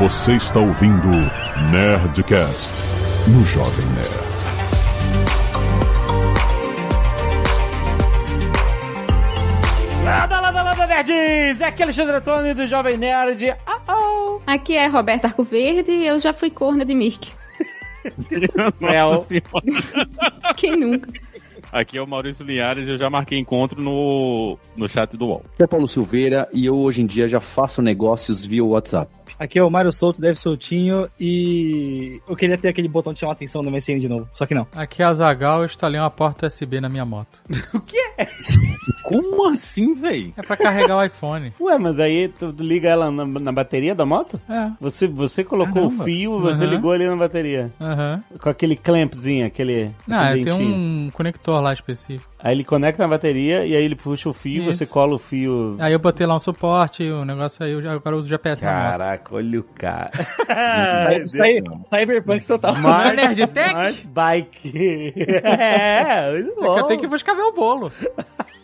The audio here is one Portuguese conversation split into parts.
Você está ouvindo Nerdcast no Jovem Nerd. Lada, lada, lada, nerds! Aqui é Alexandre Antônio do Jovem Nerd. Ah, oh. Aqui é Roberta Arcoverde e eu já fui corna de Mirk. Céu. Quem nunca? Aqui é o Maurício Linhares e eu já marquei encontro no, no chat do UOL. Aqui é Paulo Silveira e eu hoje em dia já faço negócios via WhatsApp. Aqui é o Mário Souto, deve soltinho e eu queria ter aquele botão de chamar a atenção do MSN de novo, só que não. Aqui é a Zagal, eu instalei uma porta USB na minha moto. Como assim, véi? É pra carregar o iPhone. Ué, mas aí tu liga ela na, na bateria da moto? É. Você, você colocou Caramba. o fio, você Uhum. ligou ali na bateria. Aham. Com aquele clampzinho, aquele. Não, aquele tem um conector lá específico. Aí ele conecta na bateria e aí ele puxa o fio, Isso. você cola o fio. Aí eu botei lá um suporte, o negócio aí, eu já, agora eu uso GPS na moto. Caraca, olha o cara. Isso aí, Cyberpunk total. Smart, Nerd Tech? Smart Bike. é, muito É que bom. eu tenho que buscar meu bolo.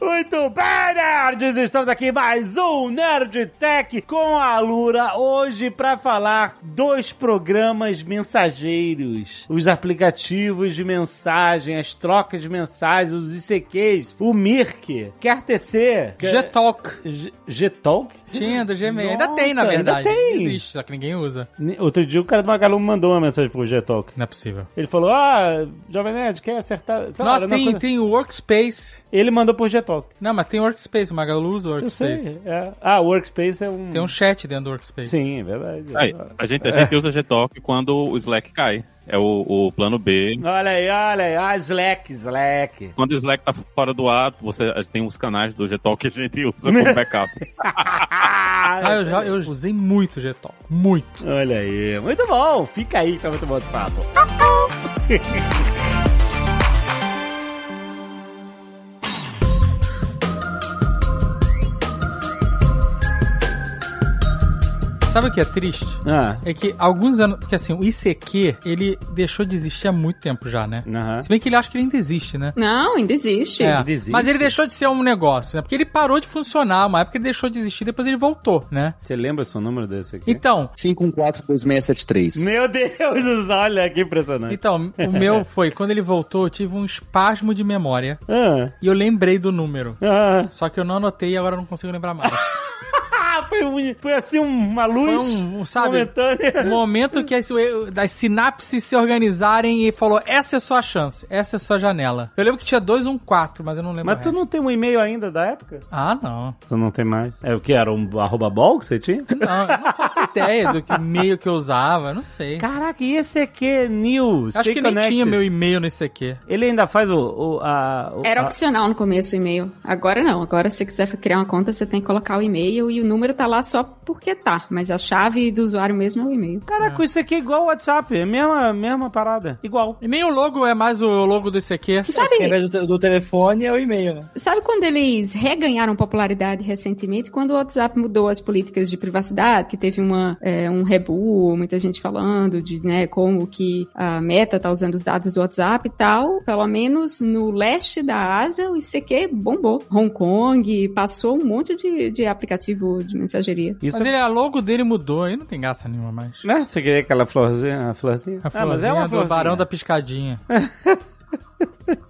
Muito bem, nerds! Estamos aqui mais um Nerd Tech com a Lura hoje para falar dos programas mensageiros, os aplicativos de mensagem, as trocas de mensagens, os ICQs, o Mirk, quer tecer, Gtalk. Gtalk? Tinha do Gmail. Ainda tem, na ainda verdade. tem. Existe, só que ninguém usa. Outro dia o cara do Magalu me mandou uma mensagem pro Gtalk. Não é possível. Ele falou, ah, Jovem Nerd, quer acertar? Sei lá, Nossa, era uma tem, coisa- tem o Workspace. Ele mandou por Gtalk. Não, mas tem Workspace, o Magalu usa Eu sei. Workspace. é. Ah, Workspace é um... Tem um chat dentro do Workspace. Sim, é verdade. Aí, a gente, a gente usa Gtalk quando o Slack cai. É o, o plano B. Olha aí, olha aí. Ah, Slack, Slack. Quando o Slack tá fora do ar, você tem os canais do Gtalk que a gente usa como backup. Ah, eu já eu usei muito Gtalk. Muito. Olha aí, muito bom. Fica aí que tá muito bom esse papo. Sabe o que é triste? Ah, É que alguns anos. Porque assim, o ICQ, ele deixou de existir há muito tempo já, né? aham. Se bem que ele acha que ele ainda existe, né? Não, ainda existe. É, Ainda existe? mas ele deixou de ser um negócio, né? Porque ele parou de funcionar, uma época ele deixou de existir, depois ele voltou, né? Você lembra o seu número desse aqui? Então, 5142673. Meu Deus, olha que impressionante. então, o meu foi, quando ele voltou, eu tive um espasmo de memória Ah, e eu lembrei do número. ah. Só que eu não anotei e agora eu não consigo lembrar mais. Ah, foi, um- foi assim uma luz Foi um, um, sabe, momentânea. um momento que as, das sinapses se organizarem e falou, essa é a sua chance, essa é a sua janela. Eu lembro que tinha dois, um, quatro, mas eu não lembro Mas tu não tem um e-mail ainda da época? Ah, não. Tu não tem mais. É o que? Era um arroba bol que você tinha? Não, eu não faço ideia do que meio que eu usava, não sei. Caraca, e esse aqui, News? Acho Stay que nem Connected? tinha meu e-mail nesse aqui. Ele ainda faz o... o, a, o Era a- opcional no começo o e-mail. Agora não. Agora, se você quiser criar uma conta, você tem que colocar o e-mail e o número tá lá só porque tá. Mas a chave do usuário mesmo é o e-mail. Caraca, isso aqui é igual o WhatsApp, é a mesma, mesma parada. Igual. E meio logo é mais o logo do ICQ. Sabe, invés do, do telefone é o e-mail, né? sabe quando eles reganharam popularidade recentemente? Quando o WhatsApp mudou as políticas de privacidade, que teve uma, é, um rebu, muita gente falando de né, como que a Meta tá usando os dados do WhatsApp e tal. Pelo menos no leste da Ásia, o ICQ bombou. Hong Kong passou um monte de, de aplicativo de mensageria. Isso Mas ele, a logo dele mudou, aí não tem graça nenhuma mais. Né? Você queria aquela florzinha? A florzinha? A ah, mas é uma do florzinha. Barão da Piscadinha.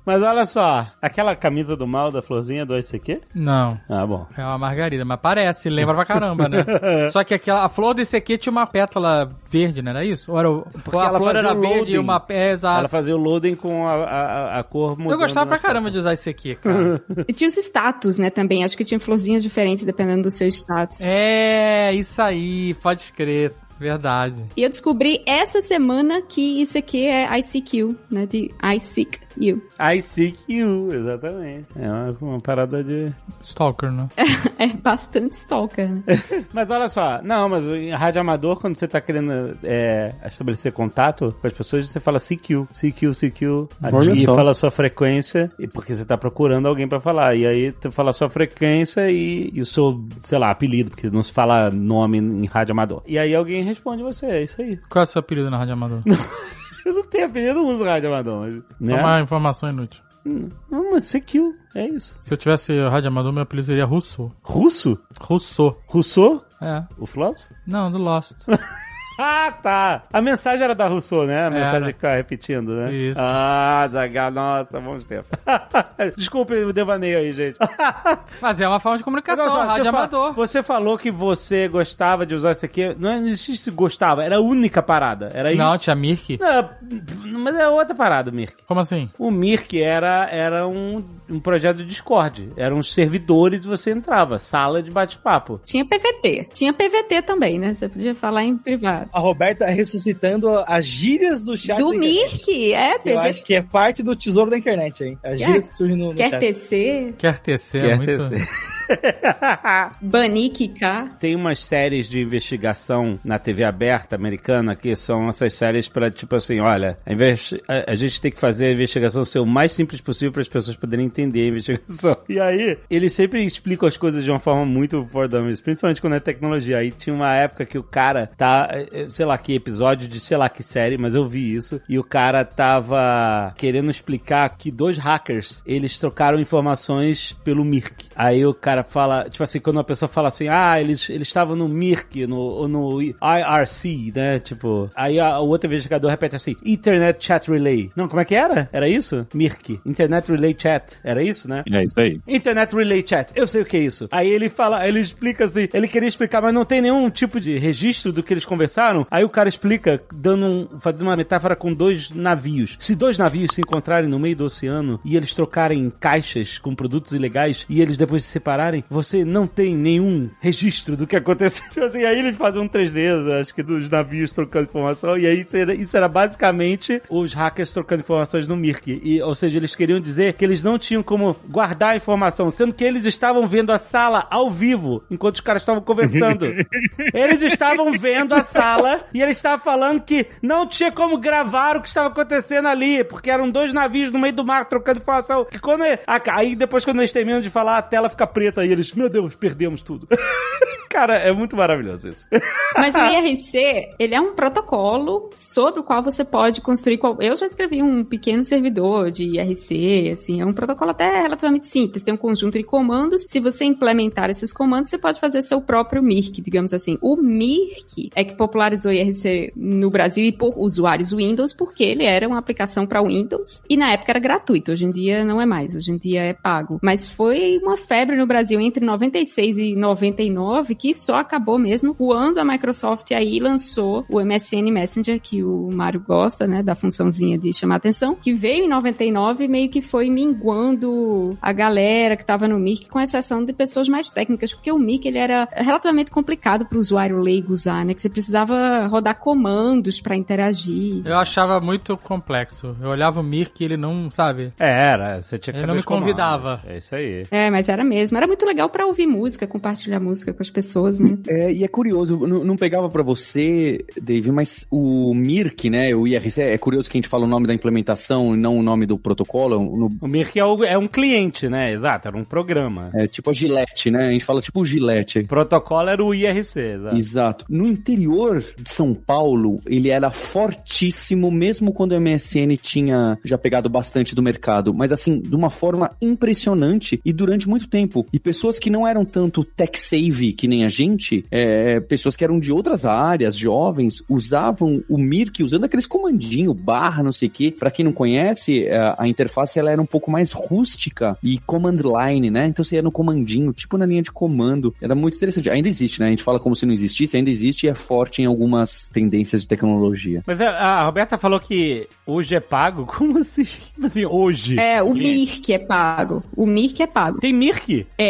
Mas olha só, aquela camisa do mal da florzinha do aqui? Não. Ah, bom. É uma margarida, mas parece, lembra pra caramba, né? Só que aquela, a flor desse aqui tinha uma pétala verde, não era isso? Ou era Porque a ela flor era verde e uma é, exato. Ela fazia o loading com a, a, a cor mudando. Eu gostava pra caramba de usar esse aqui, cara. E tinha os status, né, também. Acho que tinha florzinhas diferentes dependendo do seu status. é, isso aí, pode crer. Verdade. E eu descobri essa semana que isso aqui é ICQ, né? De I Seek You. I seek you, exatamente. É uma, uma parada de. Stalker, né? É bastante stalker, né? Mas olha só, não, mas em rádio amador, quando você tá querendo é, estabelecer contato com as pessoas, você fala CQ, CQ, CQ, Olha e só. fala a sua frequência, e porque você tá procurando alguém pra falar. E aí você fala a sua frequência e, e o seu, sei lá, apelido, porque não se fala nome em rádio amador. E aí alguém responde você, é isso aí. Qual é o seu apelido na Rádio Amador? Eu não tenho apelido, eu não uso rádio amador. Mas, Só né? uma informação inútil. Não, mas CQ, é isso. Se eu tivesse Rádio Amador, meu apelido seria Rousseau. Russo? Rousseau. Rousseau? É. O filósofo? Não, do Lost. Ah, tá. A mensagem era da Rousseau, né? A Era. mensagem que fica repetindo, né? Isso. Ah, Zagal, nossa, bons tempos. Desculpe o devaneio aí, gente. Mas é uma forma de comunicação, Não, rádio você, fa- amador. você falou que você gostava de usar isso aqui. Não não existe se gostava, era a única parada. Era Não, isso. tinha Mirk. Não, mas é outra parada, Mirk. Como assim? O Mirk era, era um, um projeto de Discord. Eram os servidores e você entrava. Sala de bate-papo. Tinha PVT. Tinha PVT também, né? Você podia falar em privado. A Roberta ressuscitando as gírias do chat. Do. Mirk, é, Eu PVT. acho que é parte do tesouro da internet, hein? As gírias que surgem no, no Quer chat. tecer, Quer tecer, Quer é muito... tecer. banir. Tem umas séries de investigação na TV aberta americana que são essas séries pra, tipo assim, olha, a- a gente tem que fazer a investigação ser o mais simples possível para as pessoas poderem entender a investigação. E aí, eles sempre explicam as coisas de uma forma muito for dummies, principalmente quando é tecnologia. Aí tinha uma época que o cara tá, eh, eh, sei lá que episódio de sei lá que série, mas eu vi isso, e o cara tava querendo explicar que dois hackers, eles trocaram informações pelo Mirk. Aí o cara fala, tipo assim, quando uma pessoa fala assim, ah, eles eles estavam no Mirk, no, no IRC, né? Tipo, aí a- o outro investigador repete assim, Internet Chat Relay. Não, como é que era? Era isso? Mirk. Internet Relay Chat. Era isso, né? É isso aí. Internet Relay Chat, eu sei o que é isso. Aí ele fala, ele explica assim, ele queria explicar, mas não tem nenhum tipo de registro do que eles conversaram. Aí o cara explica, dando um, fazendo uma metáfora com dois navios. Se dois navios se encontrarem no meio do oceano e eles trocarem caixas com produtos ilegais e eles depois se separarem, você não tem nenhum registro do que aconteceu. Tipo Assim, aí ele faz um 3D, acho que dos navios trocando informação, e aí isso era, isso era basicamente os hackers trocando informações no Mirk. E, ou seja, eles queriam dizer que eles não tinham como guardar a informação, sendo que eles estavam vendo a sala ao vivo, enquanto os caras estavam conversando. eles estavam vendo a sala e eles estavam falando que não tinha como gravar o que estava acontecendo ali, porque eram dois navios no meio do mar trocando informação. Que quando aí depois quando eles terminam de falar, a tela fica preta e eles, meu Deus, perdemos tudo. Cara, é muito maravilhoso isso. Mas o IRC, ele é um protocolo sobre o qual você pode construir. Qual... Eu já escrevi um pequeno servidor de IRC, assim, é um protocolo até relativamente simples. Tem um conjunto de comandos. Se você implementar esses comandos, você pode fazer seu próprio Mirk, digamos assim. O Mirk é que popularizou o IRC no Brasil e por usuários Windows, porque ele era uma aplicação para Windows e na época era gratuito. Hoje em dia não é mais, hoje em dia é pago. Mas foi uma febre no Brasil entre 96 e 99 que só acabou mesmo quando a Microsoft aí lançou o MSN Messenger, que o Mário gosta, né, da funçãozinha de chamar atenção, que veio em 99 e meio que foi minguando a galera que tava no Mirk, com exceção de pessoas mais técnicas, porque o Mirk ele era relativamente complicado para o usuário leigo usar, né, que você precisava rodar comandos para interagir. Eu achava muito complexo. Eu olhava o Mirk e ele não, sabe? É, era, você tinha que Ele não me convidava. É isso aí. É, mas era mesmo. Era muito legal para ouvir música, compartilhar música com as pessoas, né? É, e é curioso, não, não pegava pra você, Dave, mas o Mirk, né, o IRC, é curioso que a gente fala o nome da implementação e não o nome do protocolo, no- O Mirk é, o- é um cliente, né? Exato, era um programa. é tipo a Gillette, né, a gente fala tipo o Gillette. O protocolo era o IRC, exato. Exato. No interior de São Paulo, ele era fortíssimo, mesmo quando o MSN tinha já pegado bastante do mercado, mas assim, de uma forma impressionante e durante muito tempo. E pessoas que não eram tanto tech-save que nem a gente, é, pessoas que eram de outras áreas, jovens, usavam o Mirk usando aqueles comandinho, barra, não sei o que. Pra quem não conhece, é, a interface ela era um pouco mais rústica e command line, né? Então você ia no comandinho, tipo na linha de comando. Era muito interessante. Ainda existe, né? A gente fala como se não existisse, ainda existe e é forte em algumas tendências de tecnologia. Mas a, a Roberta falou que hoje é pago? Como assim? Como assim, hoje? É, o Mirk é pago. O Mirk é pago. Tem Mirk? É,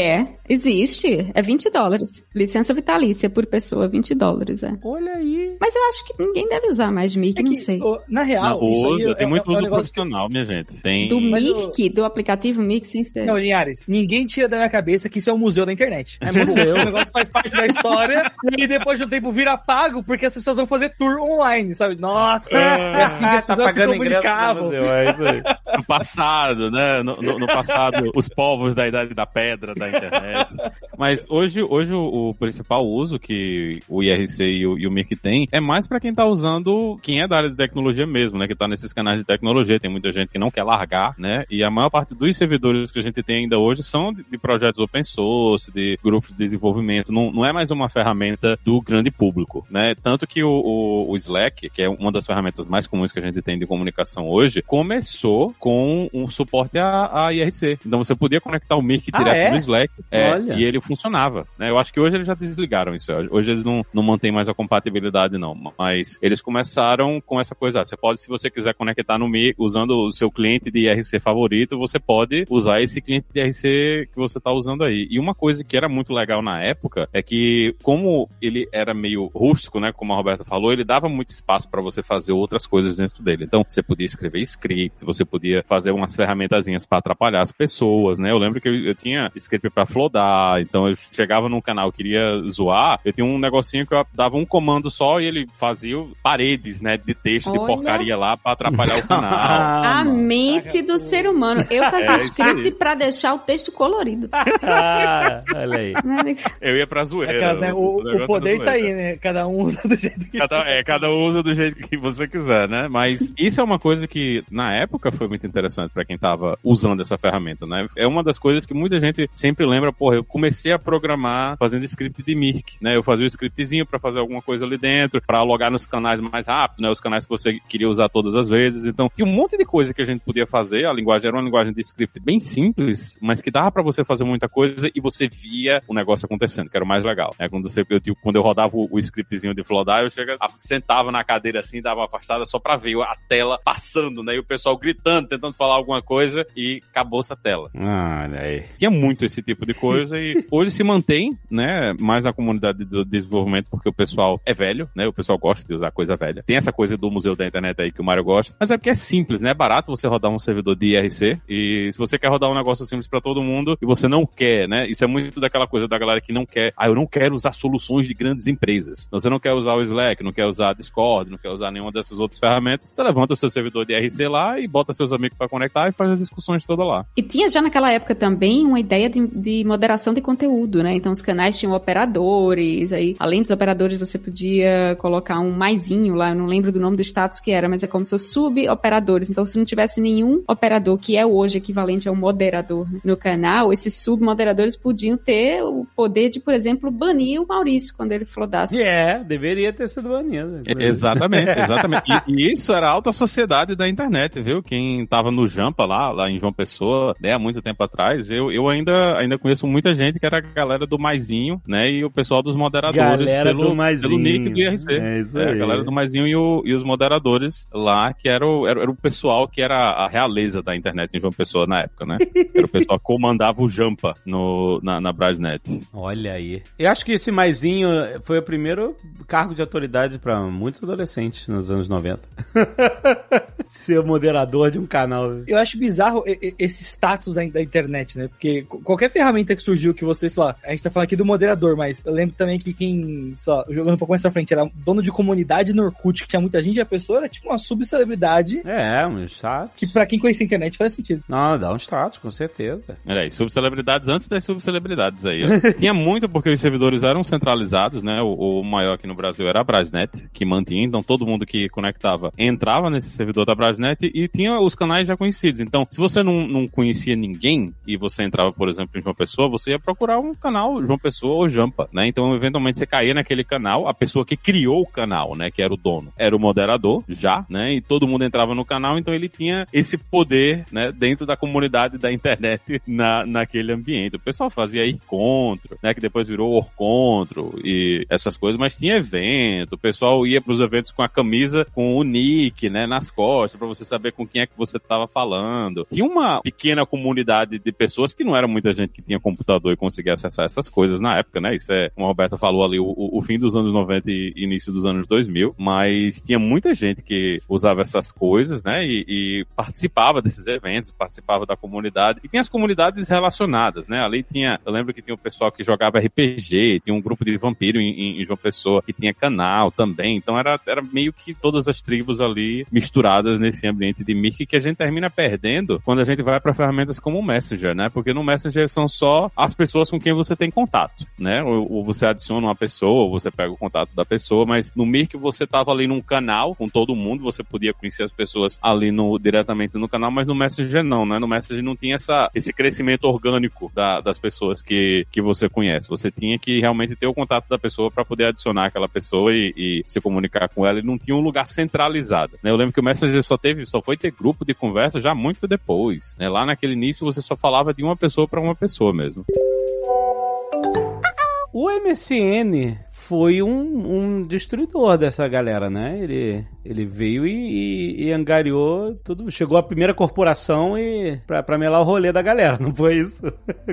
existe. É 20 dólares. Licença vitalícia por pessoa, 20 dólares, é. Olha aí. Mas eu acho que ninguém deve usar mais Mirk, É não que, sei. ô, na real, Não, isso usa, é- tem é- muito é um uso negócio que- profissional, minha gente. Tem. Do Mirk, do aplicativo Mirk, sem ser. Não, Linhares, ninguém tira da minha cabeça que isso é um museu da internet. É museu. O negócio faz parte da história e depois de um tempo vira pago porque as pessoas vão fazer tour online, sabe? Nossa, é assim que as tá pessoas se pagando ingresso no comunicavam. museu, é isso aí. No passado, né? No, no- no passado, os povos da Idade da Pedra da internet. Mas hoje, hoje o, o principal uso que o IRC e o, e o Mirk tem é mais pra quem tá usando, quem é da área de tecnologia mesmo, né? Que tá nesses canais de tecnologia. Tem muita gente que não quer largar, né? E a maior parte dos servidores que a gente tem ainda hoje são de, projetos open source, de grupos de desenvolvimento. Não, não é mais uma ferramenta do grande público, né? Tanto que o, o, o Slack, que é uma das ferramentas mais comuns que a gente tem de comunicação hoje, começou com um suporte a, a IRC. Então você podia conectar o Mirk Ah, direto é? no Slack é, e ele funcionava. Né? Eu acho que hoje eles já desligaram isso. Hoje eles não, não mantêm mais a compatibilidade, não. Mas eles começaram com essa coisa. ah, Você pode, se você quiser conectar no Mirk usando o seu cliente de IRC favorito, você pode usar esse cliente de IRC que você está usando aí. E uma coisa que era muito legal na época é que, como ele era meio rústico, né? Como a Roberta falou, ele dava muito espaço para você fazer outras coisas dentro dele. Então, você podia escrever script, você podia fazer umas ferramentazinhas para atrapalhar as pessoas, né? Eu lembro que eu, eu tinha script para flodar, então eu chegava num canal, queria zoar, eu tinha um negocinho que eu dava um comando só e ele fazia paredes, né, de texto de Olha. porcaria lá para atrapalhar o canal. A mano. mente do ser humano. Eu fazia É script pra deixar o texto colorido. Ah, olha aí. Né? Eu ia pra zoeira. Aquelas, né? O, negócio o poder tá aí, né? Cada um usa do jeito que Cada, é, cada um usa do jeito que você quiser, né? Mas isso é uma coisa que, na época, foi muito interessante pra quem tava usando essa ferramenta, né? É uma das coisas que muita gente sempre lembra, porra, eu comecei a programar fazendo script de Mirk, né? Eu fazia o scriptzinho pra fazer alguma coisa ali dentro, pra logar nos canais mais rápido, né? Os canais que você queria usar todas as vezes. Então, tinha um monte de coisa que a gente podia fazer. A linguagem era uma linguagem de script bem simples, mas que dava pra você fazer muita coisa e você via o negócio acontecendo, que era o mais legal. É quando você, eu, tipo, quando eu rodava o, o scriptzinho de Flodar, eu chegava, sentava na cadeira assim, dava uma afastada só pra ver a tela passando, né? E o pessoal gritando, tentando falar alguma coisa e acabou essa tela. Olha aí. Tinha muito esse tipo de coisa e hoje se mantém, né? Mais na comunidade do desenvolvimento, porque o pessoal é velho, né? O pessoal gosta de usar coisa velha. Tem essa coisa do museu da internet aí que o Mário gosta, mas é porque é simples, né? É barato você rodar um servidor de IRC e se você quer rodar um negócio simples pra todo mundo e você não quer, né? Isso é muito daquela coisa da galera que não quer, ah, eu não quero usar soluções de grandes empresas. Você não quer usar o Slack, não quer usar Discord, não quer usar nenhuma dessas outras ferramentas. Você levanta o seu servidor de IRC lá e bota seus amigos pra conectar e faz as discussões todas lá. E tinha já naquela época também uma ideia de, de moderação de conteúdo, né? Então os canais tinham operadores, aí além dos operadores você podia colocar um maisinho lá, eu não lembro do nome do status que era, mas é como se fosse sub-operadores. Então se não tivesse nenhum operador que é hoje equivalente a um moderador né, no canal, esses sub-moderadores podiam ter o poder de, por exemplo, banir o Maurício quando ele flodasse. É, deveria ter sido banido. Exatamente, exatamente. E, e isso era a alta sociedade da internet, viu? Quem tava no Jampa lá, lá em João Pessoa, né, há muito tempo atrás, eu, eu ainda, ainda conheço muita gente que era a galera do Maisinho, né, e o pessoal dos moderadores Galera pelo, do Maisinho. pelo nick do IRC. É isso É, a aí. galera do Maisinho e, o- e os moderadores lá, que era o, era, era o pessoal que era a realeza da internet em João Pessoa na época, né? Era o pessoal que comandava o Jampa no, na, na Brasnet. Olha aí. Eu acho que esse maisinho foi o primeiro cargo de autoridade pra muitos adolescentes nos anos 90. Ser moderador de um canal. Eu acho bizarro esse status da, da internet, né? Porque qualquer ferramenta que surgiu que você, sei lá, a gente tá falando aqui do moderador, mas eu lembro também que quem, sei lá, jogando um pouco mais pra frente, era dono de comunidade no Orkut, que tinha muita gente, e a pessoa era tipo uma subcelebridade É, um status. que pra quem conhecia a internet faz sentido. Não, dá um status, com certeza. Era aí, subcelebridades antes das subcelebridades aí. Tinha muito porque os servidores eram centralizados, né? O, o maior aqui no Brasil era a Brasnet, que mantinha, então todo mundo que conectava entrava nesse servidor da Brasnet e tinha os canais já conhecidos. Então, se você não, não conhecia ninguém e você entrava, por exemplo, em João Pessoa, você ia procurar um canal João Pessoa ou Jampa, né? Então, eventualmente você caía naquele canal, a pessoa que criou o canal, né? Que era o dono, era o moderador já, né? E todo mundo entrava no canal, então ele tinha esse poder, né? Dentro da comunidade da internet na, naquele ambiente. O pessoal fazia encontro, né? Que depois virou Orcontro e essas coisas, mas tinha evento. O pessoal ia pros eventos com a camisa com o nick, né? Nas costas, pra você saber com quem é que você tava falando. Tinha uma pequena comunidade de pessoas que não era muita gente que tinha computador e conseguia acessar essas coisas na época, né? Isso é, como a Roberta falou ali, o, o- fim dos anos 90 e início dos anos 2000, mas tinha muita gente que usava essas coisas, né? E, e participava desses eventos, participava da comunidade. E tinha as comunidades relacionadas, né? Ali tinha, eu lembro que tinha o pessoal que jogava RPG, tinha um grupo de vampiro em- em João Pessoa que tinha canal também. Então era, era meio que todas as tribos ali misturadas nesse ambiente de Mirk que a gente termina perdendo quando a gente vai para ferramentas como o Messenger, né? Porque no Messenger são só as pessoas com quem você tem contato, né? Ou, ou você adiciona uma pessoa, ou você pega o contato da pessoa, mas no Mirk você tava ali num canal com todo mundo, você podia conhecer as pessoas ali no diretamente no canal, mas no Messenger não, né? No Messenger não tinha essa, esse crescimento orgânico da, das pessoas que, que você conhece. Você tinha que realmente ter o contato da pessoa para poder adicionar aquela pessoa e, e, se comunicar com ela. E não tinha um lugar centralizado. Né? Eu lembro que o Messenger só teve, só foi ter grupo de conversa já muito depois. Né? Lá naquele início você só falava de uma pessoa para uma pessoa mesmo. O MSN foi um, um destruidor dessa galera, né? Ele, ele veio e, e, e angariou tudo. Chegou a primeira corporação e pra, pra melar o rolê da galera, não foi isso?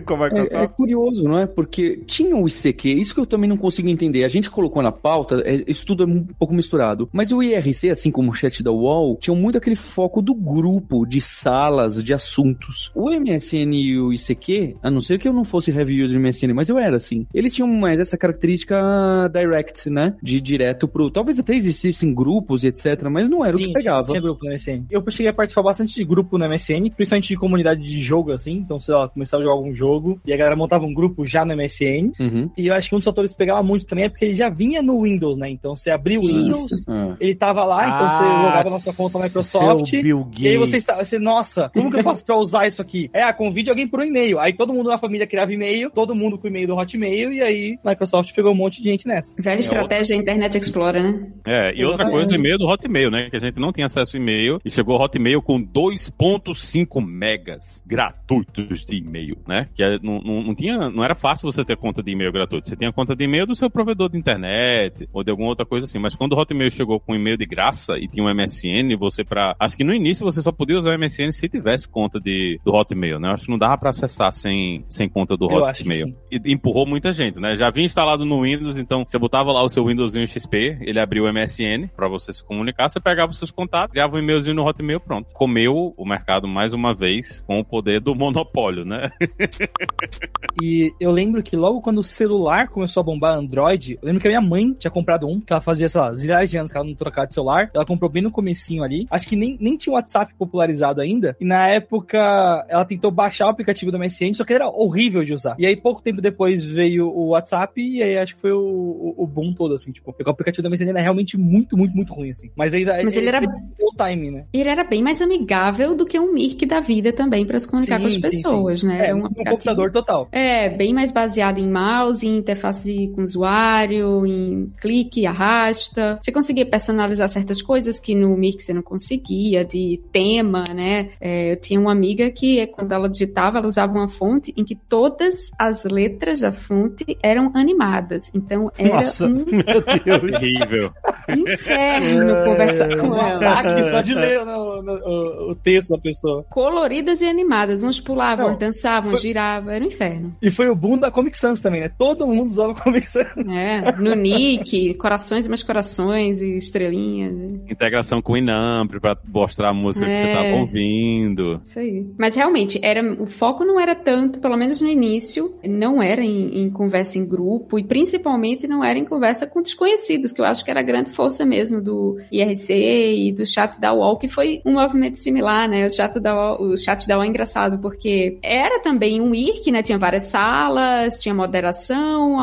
Como é, é, é, curioso, não é? Porque tinha o ICQ, isso que eu também não consigo entender. A gente colocou na pauta, é, isso tudo é um pouco misturado. Mas o IRC, assim como o chat da UOL, tinha muito aquele foco do grupo, de salas, de assuntos. O MSN e o ICQ, a não ser que eu não fosse heavy user MSN, mas eu era assim. Eles tinham mais essa característica direct, né? De direto pro. Talvez até existissem grupos e etc, mas não era Sim, o que pegava. Tinha, tinha grupo no MSN. Eu cheguei a participar bastante de grupo no MSN, principalmente de comunidade de jogo, assim. Então, sei lá, começava a jogar algum jogo e a galera montava um grupo já no MSN. Uhum. E eu acho que um dos fatores que pegava muito também é porque ele já vinha no Windows, né? Então você abriu o Windows, ah. ele tava lá, então você ah, logava na sua conta Microsoft. E aí você estava, você, nossa, como que eu faço pra usar isso aqui? É, ah, convide alguém por um e-mail. Aí todo mundo na família criava e-mail, todo mundo com o e-mail do Hotmail, e aí Microsoft pegou um monte de gente nessa. Velha é estratégia outra... Internet Explorer, né? É, e outra coisa, o e-mail do Hotmail, né? Que a gente não tinha acesso ao e-mail e chegou o Hotmail com 2.5 megas gratuitos de e-mail, né? Que é, não, não, não, tinha, não era fácil você ter conta de e-mail gratuito. Você tinha conta de e-mail do seu provedor de internet ou de alguma outra coisa assim. Mas quando o Hotmail chegou com e-mail de graça e tinha um MSN, você para, acho que no início você só podia usar o MSN se tivesse conta de do Hotmail, né? Acho que não dava para acessar sem, sem conta do Eu Hotmail. E empurrou muita gente, né? Já vinha instalado no Windows, então você botava lá o seu Windowsinho XP, ele abriu o MSN para você se comunicar, você pegava os seus contatos, criava um e-mailzinho no Hotmail, pronto. Comeu o mercado mais uma vez com o poder do monopólio, né? e eu lembro que logo quando o celular começou a bombar Android, eu lembro que a minha mãe tinha comprado um, que ela fazia, sei lá, zilhares de anos que ela não trocava de celular. Ela comprou bem no comecinho ali. Acho que nem, nem tinha o WhatsApp popularizado ainda. E na época ela tentou baixar o aplicativo do MSN, só que era horrível de usar. E aí pouco tempo depois veio o WhatsApp e aí acho que foi o, o, o boom todo, assim, tipo, o aplicativo do MSN era realmente muito, muito, muito ruim, assim. Mas ainda Mas ele, ele era time, né? Ele era bem mais amigável do que um Mirk da vida também para se comunicar sim, com as pessoas, sim, sim. né? É, um, um computador total. É, bem mais baseado em mouse, em interface com usuário, em clique, arrasta. Você conseguia personalizar certas coisas que no Mirk você não conseguia, de tema, né? É, eu tinha uma amiga que quando ela digitava, ela usava uma fonte em que todas as letras da fonte eram animadas. Então era Nossa, um meu Deus, horrível. inferno conversar com ela só de ler no, no, o, o, texto da pessoa. Coloridas e animadas. Uns pulavam, Não, dançavam, foi... giravam. Era um inferno. E foi o boom da Comic Sans também, né? Todo mundo usava Comic Sans. É, no Nick, corações e mais corações e estrelinhas. Integração com o Inamp pra mostrar a música é. que você tava é. ouvindo. Isso aí. Mas realmente, era, o foco não era tanto, pelo menos no início, não era em, em conversa em grupo e principalmente não era em conversa com desconhecidos, que eu acho que era a grande força mesmo do IRC e do chat da UOL, que foi um movimento similar, né? O chat da UOL, o chat da UOL é engraçado, porque era também um IRC, né? Tinha várias salas, tinha moderação,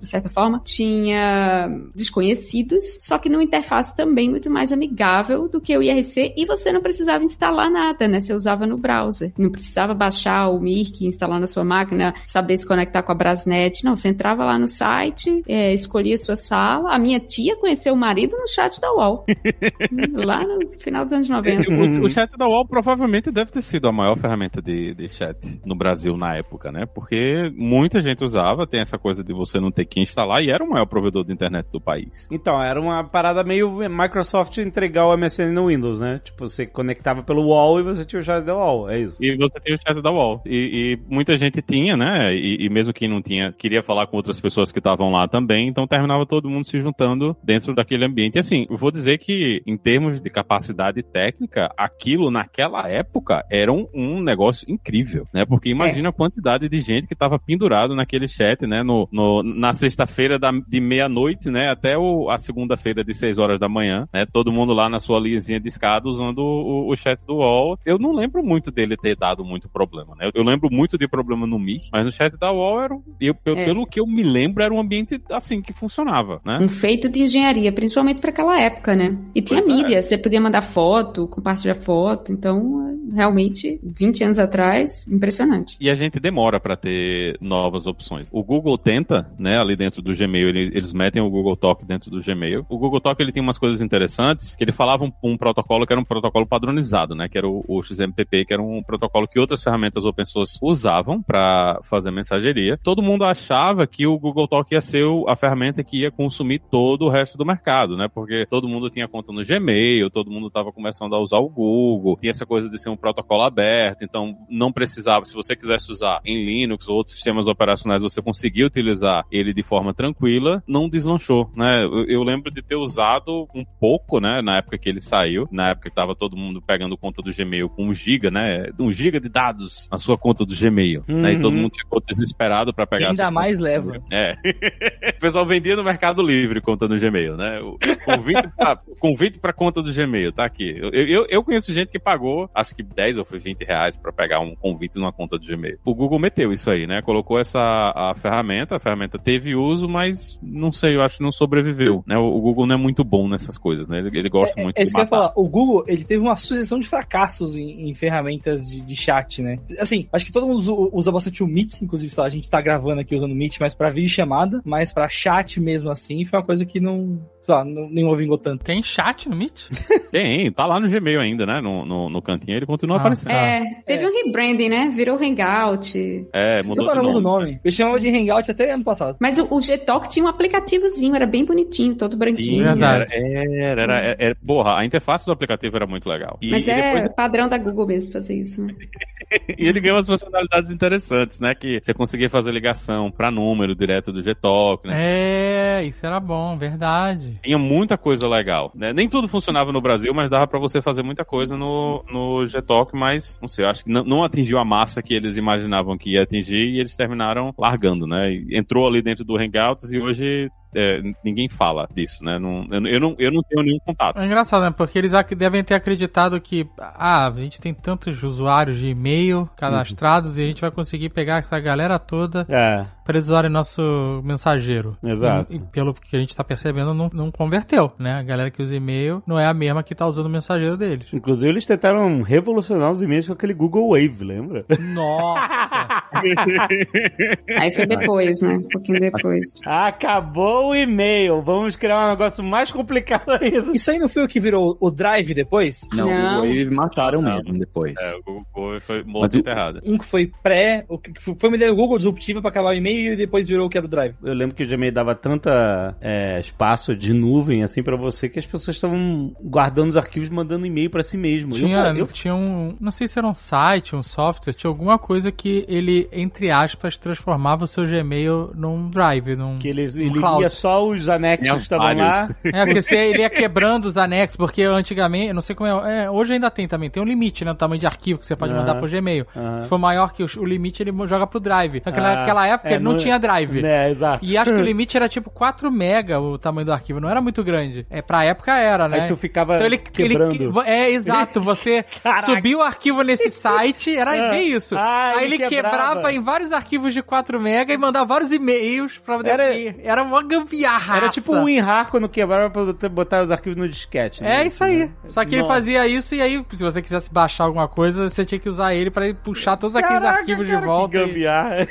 de certa forma, tinha desconhecidos, só que numa interface também muito mais amigável do que o IRC, e você não precisava instalar nada, né? Você usava no browser. Não precisava baixar o Mirk, instalar na sua máquina, saber se conectar com a Brasnet. Não, você entrava lá no site, é, escolhia a sua sala. A minha tia conheceu o marido no chat da UOL. lá no final dos anos 90. O, o, chat da UOL provavelmente deve ter sido a maior ferramenta de, de chat no Brasil na época, né? Porque muita gente usava, tem essa coisa de você não ter que instalar, e era o maior provedor de internet do país. Então, era uma parada meio Microsoft entregar o MSN no Windows, né? Tipo, você conectava pelo UOL e você tinha o chat da UOL, é isso. E você tinha o chat da UOL. E, e muita gente tinha, né? E, e, mesmo quem não tinha, queria falar com outras pessoas que estavam lá também, então terminava todo mundo se juntando dentro daquele ambiente. E assim, eu vou dizer que, em termos de capacidade técnica, aquilo naquela época era um, um negócio incrível, né? Porque imagina a quantidade de gente que estava pendurado naquele chat, né? No, no na sexta-feira de meia-noite, né? Até o, a segunda-feira de seis horas da manhã, né? Todo mundo lá na sua linhazinha de escada usando o, o chat do UOL. Eu não lembro muito dele ter dado muito problema, né? Eu lembro muito de problema no Mic, mas no chat da UOL era, eu, eu, É. pelo que eu me lembro, era um ambiente assim que funcionava, né? Um feito de engenharia, principalmente para aquela época, né? E tinha Pois é. mídia, você podia mandar foto, compartilhar foto, então realmente 20 anos atrás, impressionante. E a gente demora para ter novas opções. O Google tenta, né, ali dentro do Gmail, ele- eles metem o Google Talk dentro do Gmail. O Google Talk ele tem umas coisas interessantes, que ele falava um, um protocolo que era um protocolo padronizado, né, que era o, o XMPP, que era um protocolo que outras ferramentas open source usavam para fazer mensageria. Todo mundo achava que o Google Talk ia ser o- a ferramenta que ia consumir todo o resto do mercado, né, porque todo mundo tinha conta no Gmail, todo mundo estava começando a usar o Google, tinha essa coisa de ser um protocolo aberto, então não precisava, se você quisesse usar em Linux ou outros sistemas operacionais, você conseguia utilizar ele de forma tranquila, não deslanchou, né? Eu, eu lembro de ter usado um pouco, né, na época que ele saiu, na época que tava todo mundo pegando conta do Gmail com um giga, né, um giga de dados na sua conta do Gmail, né, e todo Uhum. mundo ficou desesperado para pegar ainda suas mais leva. É. o pessoal vendia no Mercado Livre conta no Gmail, né? O convite pra, convite pra conta do Gmail, tá aqui. Eu, eu, eu conheço gente que pagou, acho que 10 ou foi 20 reais pra pegar um convite numa conta do Gmail. O Google meteu isso aí, né? Colocou essa a ferramenta, a ferramenta teve uso, mas não sei, eu acho que não sobreviveu, né? O, Google não é muito bom nessas coisas, né? Ele, ele gosta É, muito é isso de que eu ia matar. falar. O Google, ele teve uma sucessão de fracassos em, em ferramentas de, de chat, né? Assim, acho que todo mundo usa, usa bastante o Meet, inclusive, sei lá, a gente tá gravando aqui usando o Meet, mas pra vídeo chamada, mas pra chat mesmo assim, foi uma coisa que não, sei lá, não, nem vingou tanto. Tem chat no Meet? Tem, tá lá no Gmail ainda, né? No, no, no cantinho ele continua Ah. aparecendo. É, teve um rebranding, né? Virou Hangout. É, mudou nome. o nome. Eu chamava de Hangout até ano passado. Mas o, o Gtalk tinha um aplicativozinho, era bem bonitinho, todo branquinho. verdade. Era, era, era, era- porra, a interface do aplicativo era muito legal. E, Mas e é depois padrão da Google mesmo fazer isso, né? e ele ganhou umas funcionalidades interessantes, né? Que você conseguia fazer ligação pra número direto do Gtalk, né? É, isso era bom, verdade. Tinha muita coisa legal, né? Nem tudo funcionava no Brasil, mas dava pra você fazer muita coisa no, no Gtalk, mas, não sei, eu acho que não, não atingiu a massa que eles imaginavam que ia atingir e eles terminaram largando, né? E entrou ali dentro do Hangouts e hoje é, ninguém fala disso, né? Não, eu, eu não, eu não tenho nenhum contato. É engraçado, né? Porque eles devem ter acreditado que, ah, a gente tem tantos usuários de e-mail cadastrados e a gente vai conseguir pegar essa galera toda É, para eles usarem nosso mensageiro. Exato. E, e pelo que a gente tá percebendo, não, não converteu, né? A galera que usa e-mail não é a mesma que tá usando o mensageiro deles. inclusive eles tentaram revolucionar os e-mails com aquele Google Wave, lembra? Nossa! Aí foi depois, né? Um pouquinho depois. Acabou o e-mail, vamos criar um negócio mais complicado ainda. Isso aí não foi o que virou o Drive depois? Não, Não. o Wave mataram Não. mesmo depois. É, o Google foi morto enterrado. Um que foi pré, o que foi uma ideia do Google disruptiva pra acabar o e-mail e depois virou o que era o Drive. Eu lembro que o Gmail dava tanta é, espaço de nuvem assim pra você que as pessoas estavam guardando os arquivos e mandando e-mail pra si mesmo. Eu Tinha, falei- eu- tinha um. Não sei se era um site, um software, tinha alguma coisa que ele, entre aspas, transformava o seu Gmail num drive, num. que ele, um ele cloud. lia só os anexos que estavam lá. É, porque você, ele ia quebrando os anexos, porque antigamente, eu não sei como é, é, hoje ainda tem também, tem um limite, né, do tamanho de arquivo que você pode mandar pro Gmail. Se for maior que o, o limite, ele joga pro drive. Naquela, Ah, naquela época é, ele não no- tinha drive. É, exato. E acho que o limite era tipo 4 mega o tamanho do arquivo, não era muito grande. É, pra época era, né? Aí tu ficava Então ele, quebrando. ele é exato, você subiu o arquivo nesse site, era Ah. bem isso. Ah, Aí ele ele quebrava. Quebrava em vários arquivos de 4 mega e mandava vários e-mails pra Era- era, uma gambiarra. Era tipo um WinRAR quando quebrava pra botar- os arquivos no disquete. né? É isso aí. Só que ele Nossa. fazia isso e aí, se você quisesse baixar alguma coisa, você tinha que usar ele pra puxar todos aqueles Caraca, arquivos cara, de volta. Que e- gambiarra.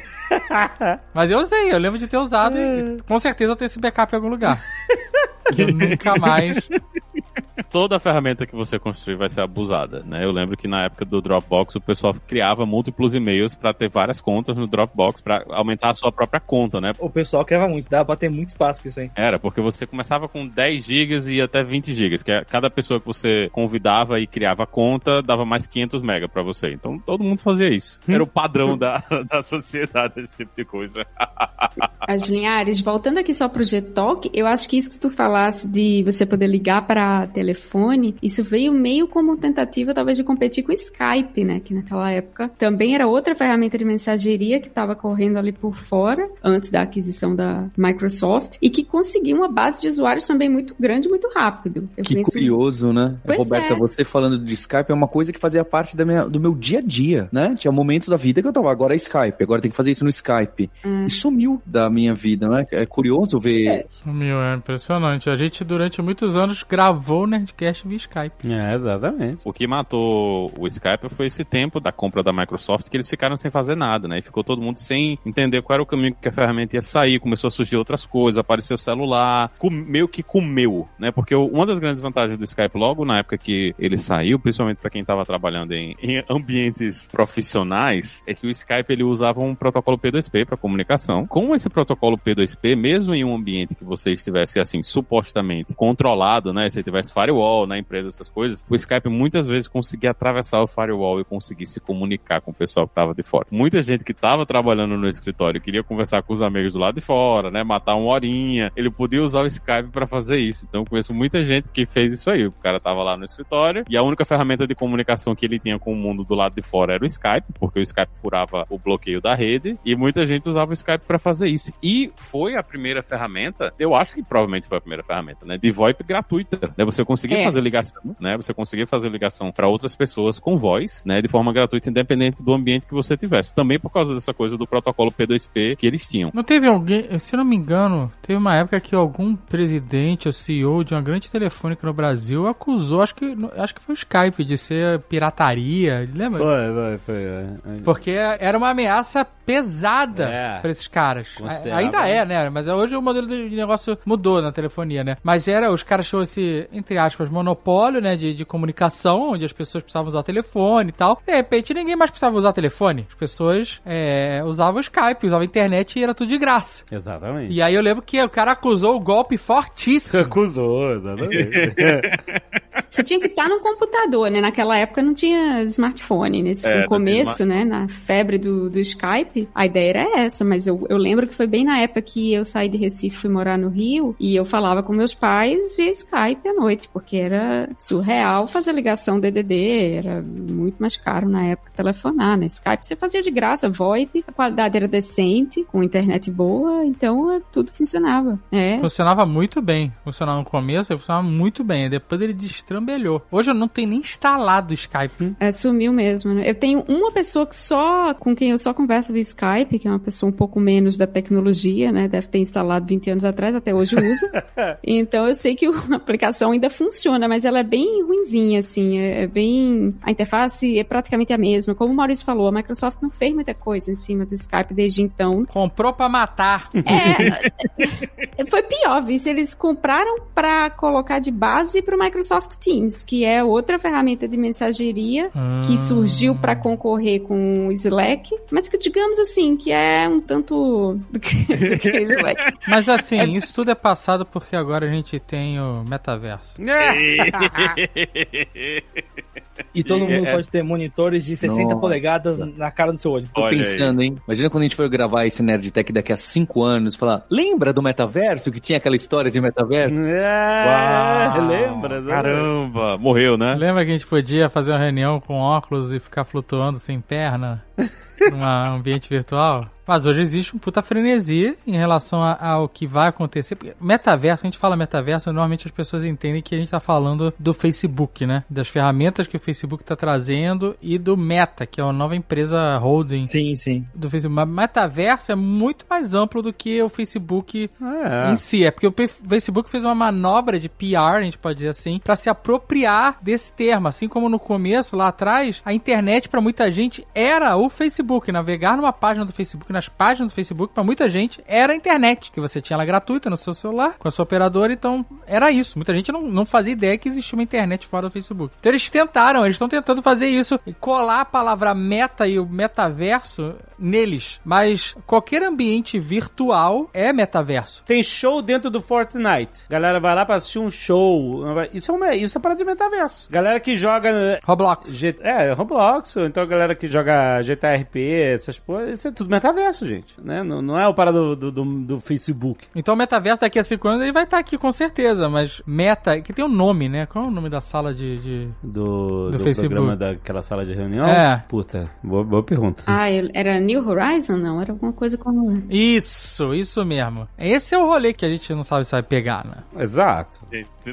Mas eu usei, eu lembro de ter usado É. e com certeza eu tenho esse backup em algum lugar. eu nunca mais toda ferramenta que você construir vai ser abusada, né? Eu lembro que na época do Dropbox o pessoal criava múltiplos e-mails para ter várias contas no Dropbox para aumentar a sua própria conta, né? O pessoal criava muito, dava pra ter muito espaço com isso aí. Era, porque você começava com 10 gigas e ia até 20 gigas, que é cada pessoa que você convidava e criava conta dava mais 500 mega para você. Então todo mundo fazia isso. Era o padrão da, da sociedade, esse tipo de coisa. As Linhares, voltando aqui só pro G-Talk, eu acho que isso que tu falasse de você poder ligar para telefone, isso veio meio como tentativa talvez de competir com o Skype, né? Que naquela época também era outra ferramenta de mensageria que estava correndo ali por fora, antes da aquisição da Microsoft, e que conseguiu uma base de usuários também muito grande muito rápido. Eu que penso- curioso, né? Pois Roberta, é. você falando de Skype é uma coisa que fazia parte da minha- do meu dia a dia, né? Tinha momentos da vida que eu tava, agora é Skype, agora tem que fazer isso no Skype. Hum. E sumiu da minha vida, né? É curioso ver. Sumiu, é impressionante. A gente, durante muitos anos, gravou o Nerdcast via Skype. É, exatamente. O que matou o Skype foi esse tempo da compra da Microsoft que eles ficaram sem fazer nada, né? E ficou todo mundo sem entender qual era o caminho que a ferramenta ia sair, começou a surgir outras coisas, apareceu o celular, com- meio que comeu, né? Porque uma das grandes vantagens do Skype logo na época que ele saiu, principalmente para quem estava trabalhando em, em ambientes profissionais, é que o Skype ele usava um protocolo P2P para comunicação. Com esse protocolo P2P, mesmo em um ambiente que você estivesse assim supostamente controlado, né? Se tivesse firewall na empresa, essas coisas, o Skype muitas vezes conseguia atravessar o firewall e conseguir se comunicar com o pessoal que estava de fora. Muita gente que estava trabalhando no escritório queria conversar com os amigos do lado de fora, né? Matar uma horinha. Ele podia usar o Skype para fazer isso. Então conheço muita gente que fez isso aí. O cara tava lá no escritório e a única ferramenta de comunicação que ele tinha com o mundo do lado de fora era o Skype, porque o Skype furava o bloqueio da rede e muita gente usava o Skype para fazer isso. E foi a primeira ferramenta, eu acho que provavelmente foi a primeira ferramenta, né? De VoIP gratuita, né? Você conseguia É. fazer ligação, né? Você conseguia fazer ligação para outras pessoas com voz, né? De forma gratuita, independente do ambiente que você tivesse. Também por causa dessa coisa do protocolo P2P que eles tinham. Não teve alguém, se não me engano, teve uma época que algum presidente ou CEO de uma grande telefônica no Brasil acusou, acho que, acho que foi o Skype, de ser pirataria. Lembra? Foi, foi, foi. é. Porque era uma ameaça pesada É. pra esses caras. Ainda é, né? Mas hoje o modelo de negócio mudou na telefonia, né? Mas era, os caras tinham esse, entre aspas, monopólio, né? De, de comunicação, onde as pessoas precisavam usar telefone e tal. De repente ninguém mais precisava usar telefone. As pessoas é, usavam o Skype, usavam a internet e era tudo de graça. Exatamente. E aí eu lembro que o cara acusou o golpe fortíssimo. Acusou, exatamente. Você tinha que estar no computador, né? Naquela época não tinha smartphone. Nesse É, no não começo, né? Na febre do, do Skype, a ideia era essa. Mas eu, eu lembro que foi bem na época que eu saí de Recife e fui morar no Rio. E eu falava com meus pais via Skype à noite, porque era surreal fazer ligação DDD. Era muito mais caro na época telefonar, né? Skype você fazia de graça, VoIP, a qualidade era decente, com internet boa, então é, tudo funcionava. É. Funcionava muito bem. Funcionava no começo, funcionava muito bem. Depois ele destrambelhou. Hoje eu não tenho nem instalado o Skype. É, sumiu mesmo, né? Eu tenho uma pessoa que só, com quem eu só converso via Skype, que é uma pessoa um pouco menos da tecnologia, né? Deve ter instalado 20 anos atrás, até hoje usa. então eu sei que a aplicação ainda funciona, mas ela é bem ruinzinha, assim. É, é bem. A interface é praticamente a mesma. Como o Maurício falou, a Microsoft não fez muita coisa em cima do Skype desde então. Comprou pra matar. É, foi pior, viu? Eles compraram pra colocar de base pro Microsoft Teams, que é outra ferramenta de mensageria que surgiu pra concorrer com o Slack, mas que digamos assim, que é um tanto do que, do que o Slack. Mas assim, isso tudo é passado porque agora a gente tem o metaverso. E todo mundo É. pode ter monitores de 60 Nossa. polegadas na cara do seu olho. Tô Olha aí. pensando, hein? Imagina quando a gente for gravar esse Nerdtech daqui a cinco anos, falar, lembra do metaverso? Que tinha aquela história de metaverso? É, Uau. lembra? exatamente. Caramba, morreu, né? Lembra que a gente podia fazer uma reunião com óculos e ficar flutuando sem perna num ambiente virtual? Mas hoje existe um puta frenesi em relação a- ao que vai acontecer. Porque metaverso, a gente fala metaverso, normalmente as pessoas entendem que a gente tá falando do Facebook, né? Das ferramentas que o Facebook Facebook tá trazendo e do Meta, que é uma nova empresa holding Sim, sim. do Facebook. Mas metaverso é muito mais amplo do que o Facebook É. em si. É porque o Facebook fez uma manobra de PR, a gente pode dizer assim, pra se apropriar desse termo. Assim como no começo, lá atrás, a internet pra muita gente era o Facebook. Navegar numa página do Facebook, nas páginas do Facebook, pra muita gente era a internet. Que você tinha ela gratuita no seu celular, com a sua operadora, então era isso. Muita gente não, não fazia ideia que existia uma internet fora do Facebook. Então eles tentaram, eles estão tentando fazer isso e colar a palavra meta e o metaverso neles. Mas qualquer ambiente virtual é metaverso. Tem show dentro do Fortnite. Galera vai lá pra assistir um show. Isso é, uma, isso é parada de metaverso. Galera que joga. Roblox. G- É, Roblox, então a galera que joga GTRP, essas coisas, isso é tudo metaverso, gente. Né? Não, não é o parada do, do, do- do Facebook. Então o metaverso daqui a cinco anos ele vai estar aqui com certeza, mas meta, que tem um nome, né? Qual é o nome da sala de. de- Do, Do do, Facebook. programa daquela sala de reunião? É. Puta, boa, boa pergunta. Ah, era New Horizon? Não, era alguma coisa com. Isso, isso mesmo. Esse é o rolê que a gente não sabe se vai pegar, né? Exato.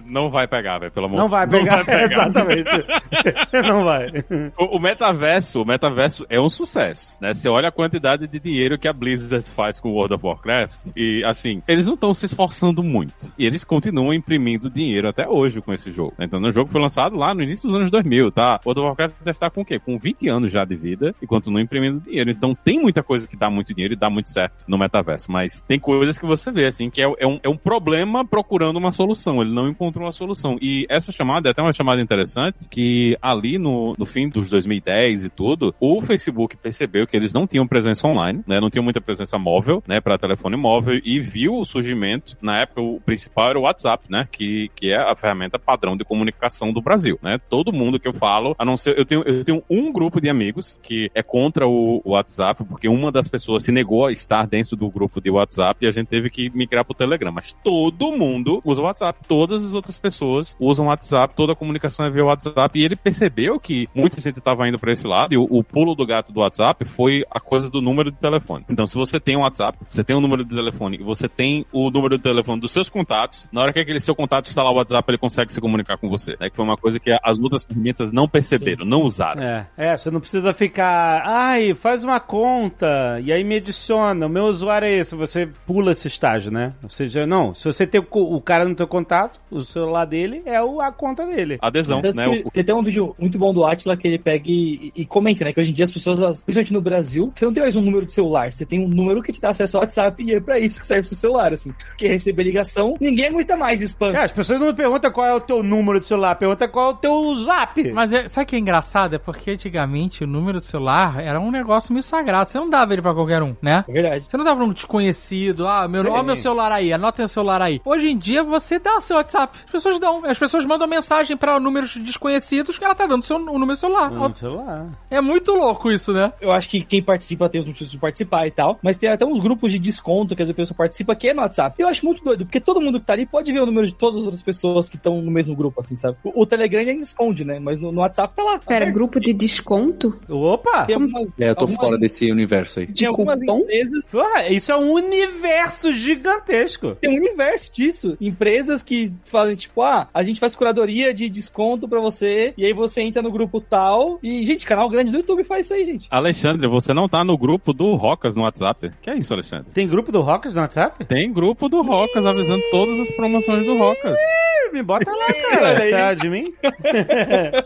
Não vai pegar, velho, pelo amor Não vai pegar, exatamente. não vai. O, o metaverso, o metaverso é um sucesso, né? Você olha a quantidade de dinheiro que a Blizzard faz com World of Warcraft e, assim, eles não estão se esforçando muito. E eles continuam imprimindo dinheiro até hoje com esse jogo. Então, o jogo foi lançado lá no início dos anos 2000, tá? World of Warcraft deve estar com o quê? Com 20 anos já de vida e continua imprimindo dinheiro. Então, tem muita coisa que dá muito dinheiro e dá muito certo no metaverso. Mas tem coisas que você vê, assim, que é, é um, é um problema procurando uma solução. Ele não encontrou uma solução. E essa chamada é até uma chamada interessante, que ali no, no fim dos 2010 e tudo, o Facebook percebeu que eles não tinham presença online, né? Não tinham muita presença móvel, né? Para telefone móvel e viu o surgimento. Na época, o principal era o WhatsApp, né? Que, que é a ferramenta padrão de comunicação do Brasil, né? Todo mundo que eu falo, a não ser. Eu tenho, eu tenho um grupo de amigos que é contra o, o WhatsApp, porque uma das pessoas se negou a estar dentro do grupo de WhatsApp e a gente teve que migrar pro Telegram. Mas todo mundo usa o WhatsApp. Todas as outras pessoas usam o WhatsApp, toda a comunicação é via WhatsApp. E ele percebeu que muita gente estava indo para esse lado e o, o pulo do gato do WhatsApp foi a coisa do número de telefone. Então, se você tem um WhatsApp, você tem um número de telefone e você tem o número de telefone dos seus contatos, na hora que aquele seu contato lá o WhatsApp, ele consegue se comunicar com você. Né? Que foi uma coisa que as outras ferramentas não perceberam, não usaram. É, é, você não precisa ficar, ai, faz uma conta e aí me adiciona, o meu usuário é esse, você pula esse estágio, né? Ou seja, não, se você tem o, cara no teu contato, o celular dele é o, a conta dele. Adesão, Tanto né? que O- Tem até um vídeo muito bom do Atila que ele pega e, e comenta, né? Que hoje em dia as pessoas, principalmente no Brasil, você não tem mais um número de celular, você tem um número que te dá acesso ao WhatsApp e é pra isso que serve o seu celular, assim. Porque receber ligação, ninguém aguenta mais spam. É, as pessoas não perguntam qual é o teu número de celular, perguntam qual é o teu zap. Mas é- sabe o que é engraçado? É porque antigamente o número celular era um negócio meio sagrado. Você não dava ele pra qualquer um, né? É verdade. Você não dava pra um desconhecido, ah, meu, Sim. ó meu celular aí, anota o celular aí. Hoje em dia você dá o seu WhatsApp. As pessoas dão. As pessoas mandam mensagem pra números desconhecidos que ela tá dando seu, o número celular. No celular. É muito louco isso, né? Eu acho que quem participa tem os motivos de participar e tal, mas tem até uns grupos de desconto que a pessoa participa que é no WhatsApp. Eu acho muito doido, porque todo mundo que tá ali pode ver o número de todas as outras pessoas que estão no mesmo grupo, assim, sabe? O, o Telegram ainda esconde, né? Mas no, no WhatsApp tá lá. tá Pera, aberto. grupo de desconto? Opa! Algumas, É, eu tô algumas- fora desse universo aí. Tinha algumas cupom? empresas Ué, Isso é um universo gigantesco. tem um universo disso. Empresas que fazem, tipo, ah, a gente faz curadoria de desconto pra você, e aí você entra no grupo tal. E, gente, canal grande do YouTube faz isso aí, gente. Alexandre, você não tá no grupo do Rocas no WhatsApp? Que é isso, Alexandre? Tem grupo do Rockers no WhatsApp? Tem grupo do Rocas avisando todas as promoções do Rocas. Me bota lá, cara. Tá de mim?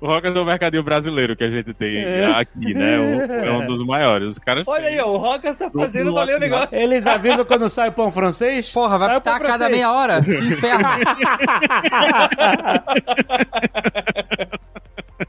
O Rocas é o mercadinho brasileiro que a gente tem aqui, né? O- é um dos maiores. Os caras Olha aí, o Rocas tá fazendo do valer o negócio. Eles avisam quando sai o pão francês? Porra, vai pitar a cada francês. meia hora. Que inferno.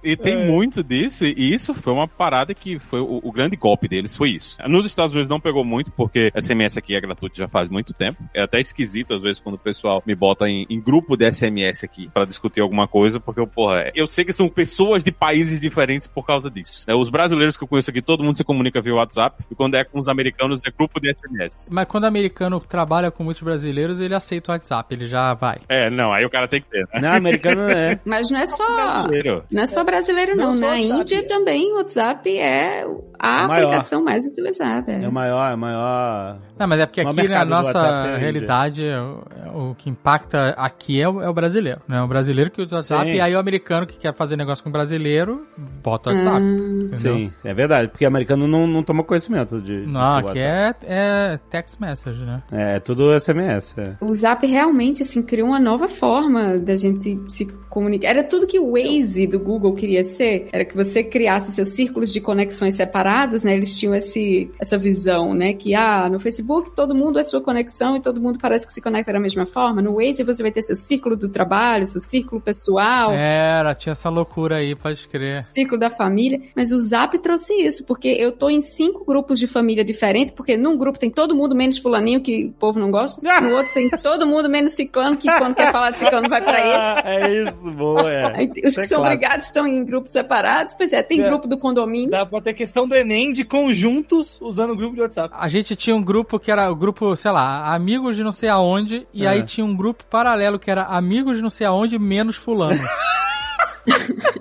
E tem muito disso, e isso foi uma parada que foi o, o grande golpe deles, foi isso. Nos Estados Unidos não pegou muito, porque SMS aqui é gratuito já faz muito tempo. É até esquisito, às vezes, quando o pessoal me bota em, em grupo de SMS aqui pra discutir alguma coisa, porque, eu, porra, eu sei que são pessoas de países diferentes por causa disso. né? Os brasileiros que eu conheço aqui, todo mundo se comunica via WhatsApp, e quando é com os americanos, é grupo de SMS. Mas quando o americano trabalha com muitos brasileiros, ele aceita o WhatsApp, ele já vai. É, não, aí o cara tem que ter, né? Não, americano não é. Mas não é só. Brasileiro. Não é só brasileiro, não. Não só Na WhatsApp, Índia é. também o WhatsApp é a É maior. aplicação mais utilizada. É o maior, é o maior. Não, mas é porque aqui na do nossa é realidade, é o, o que impacta aqui é o, é o brasileiro. Né? O brasileiro que usa o WhatsApp Sim. e aí o americano que quer fazer negócio com brasileiro, bota o WhatsApp. entendeu? Sim, é verdade, porque americano não, não toma conhecimento de. Não, aqui é, é text message, né? É, tudo SMS. É. O Zap realmente, assim, criou uma nova forma da gente se comunicar. Era tudo que o Waze do Google queria ser. Era que você criasse seus círculos de conexões separados, né? Eles tinham esse, essa visão, né? Que, ah, no Facebook todo mundo é sua conexão e todo mundo parece que se conecta da mesma forma. No Waze você vai ter seu círculo do trabalho, seu círculo pessoal. Era, tinha essa loucura aí, pode crer. Ciclo da família, mas o Zap trouxe isso, porque eu tô em cinco grupos de família diferentes, porque num grupo tem todo mundo menos fulaninho, que o povo não gosta, no outro tem todo mundo menos ciclano, que quando quer falar de ciclano vai pra esse. É isso, boa. É. Aí, os Isso que é são clássico. obrigados estão em grupos separados, pois é, tem É. grupo do condomínio. Dá pra ter questão do Enem de conjuntos usando o grupo de WhatsApp. A gente tinha um grupo que era o grupo, sei lá, amigos de não sei aonde, e É. aí tinha um grupo paralelo que era amigos de não sei aonde menos fulano.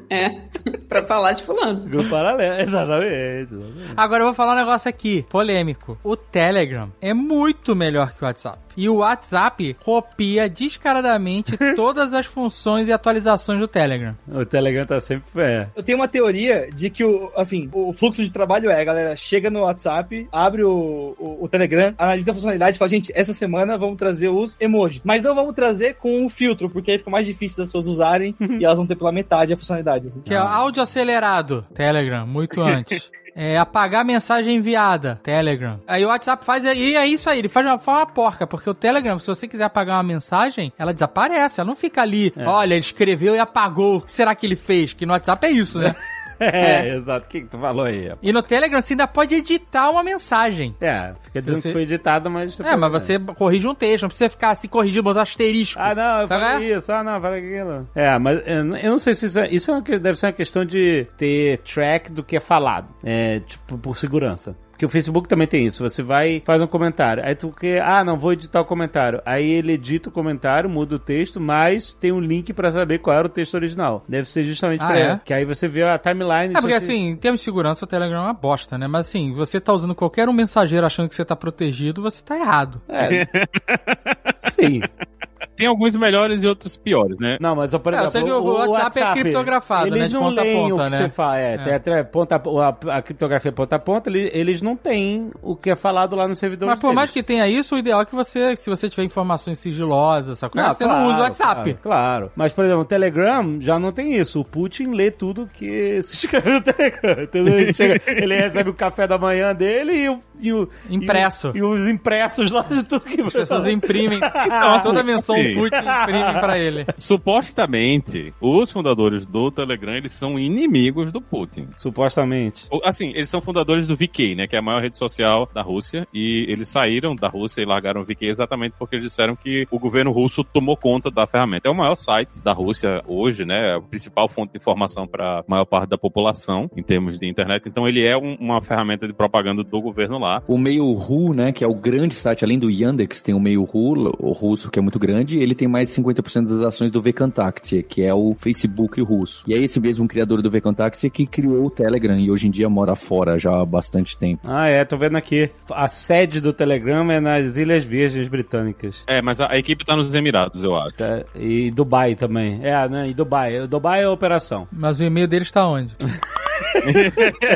É, pra falar de fulano. Grupo paralelo, exatamente. exatamente. Agora eu vou falar um negócio aqui, polêmico. O Telegram é muito melhor que o WhatsApp. E o WhatsApp copia descaradamente todas as funções e atualizações do Telegram. O Telegram tá sempre. É. Eu tenho uma teoria de que o, assim, o fluxo de trabalho é, a galera chega no WhatsApp, abre o, o, o Telegram, analisa a funcionalidade e fala, gente, essa semana vamos trazer os emojis. Mas não vamos trazer com o filtro, porque aí fica mais difícil das pessoas usarem e elas vão ter pela metade a funcionalidade. Assim. Que é áudio acelerado, Telegram, muito antes. É, apagar mensagem enviada, Telegram. Aí o WhatsApp faz, e é isso aí, ele faz de uma forma porca, porque o Telegram, se você quiser apagar uma mensagem, ela desaparece, ela não fica ali, olha, ele escreveu e apagou, o que será que ele fez? Que no WhatsApp é isso, né? É, exato. O que, que tu falou aí? rapaz? e no Telegram você ainda pode editar uma mensagem. É, fica dizendo você- que foi editado, mas. É, mas você corrige um texto, não precisa ficar se corrigindo, botar asterisco. Ah, não, eu Tá falei isso, ah, não, falei aquilo. É, mas eu não- sei se isso, é, isso é uma, deve ser uma questão de ter track do que é falado, é, tipo, por segurança. Porque o Facebook também tem isso. Você vai e faz um comentário. Aí tu quer, ah, não, vou editar o comentário. Aí ele edita o comentário, muda o texto, mas tem um link pra saber qual era o texto original. Deve ser justamente Ah, pra é? Que aí você vê a timeline. É, porque se- assim, em termos de segurança, o Telegram é uma bosta, né? Mas assim, você tá usando qualquer um mensageiro achando que você tá protegido, você tá errado. É. Sim. Tem alguns melhores e outros piores, né? Não, mas por É, eu exemplo, sei que o WhatsApp é criptografado, eles né, de não ponta a leem ponta, o que né? você fala, é, É. tem até ponta, a, a criptografia ponta a ponta, eles, eles não têm o que é falado lá no servidor Mas por mais que tenha isso, o ideal é que você, se você tiver informações sigilosas, essa coisa, você não usa o WhatsApp. Claro, claro. Mas, por exemplo, o Telegram já não tem isso. O Putin lê tudo que se escreve no Telegram. Ele, chega- ele recebe o café da manhã dele e o... E o Impresso. E, o- e os impressos lá de tudo que As pessoas imprimem, então, toda menção Sim. Putin imprimem pra ele. Supostamente, os fundadores do Telegram, eles são inimigos do Putin. Supostamente. Assim, eles são fundadores do VK, né? Que é a maior rede social da Rússia. E eles saíram da Rússia e largaram o VK exatamente porque eles disseram que o governo russo tomou conta da ferramenta. É o maior site da Rússia hoje, né? É a principal fonte de informação para a maior parte da população em termos de internet. Então ele é um- uma ferramenta de propaganda do governo lá. O Meio-Ru, né, que é o grande site, além do Yandex, tem o Meio-Ru, o russo, que é muito grande, ele tem mais de 50% das ações do VKontakte, que é o Facebook russo. E é esse mesmo criador do VKontakte que criou o Telegram e hoje em dia mora fora já há bastante tempo. Ah, é, tô vendo aqui. A sede do Telegram é nas Ilhas Virgens Britânicas. É, mas a, a equipe tá nos Emirados, eu acho. Tá? E Dubai também. É, né? E Dubai. Dubai é a operação. Mas o e-mail dele está onde?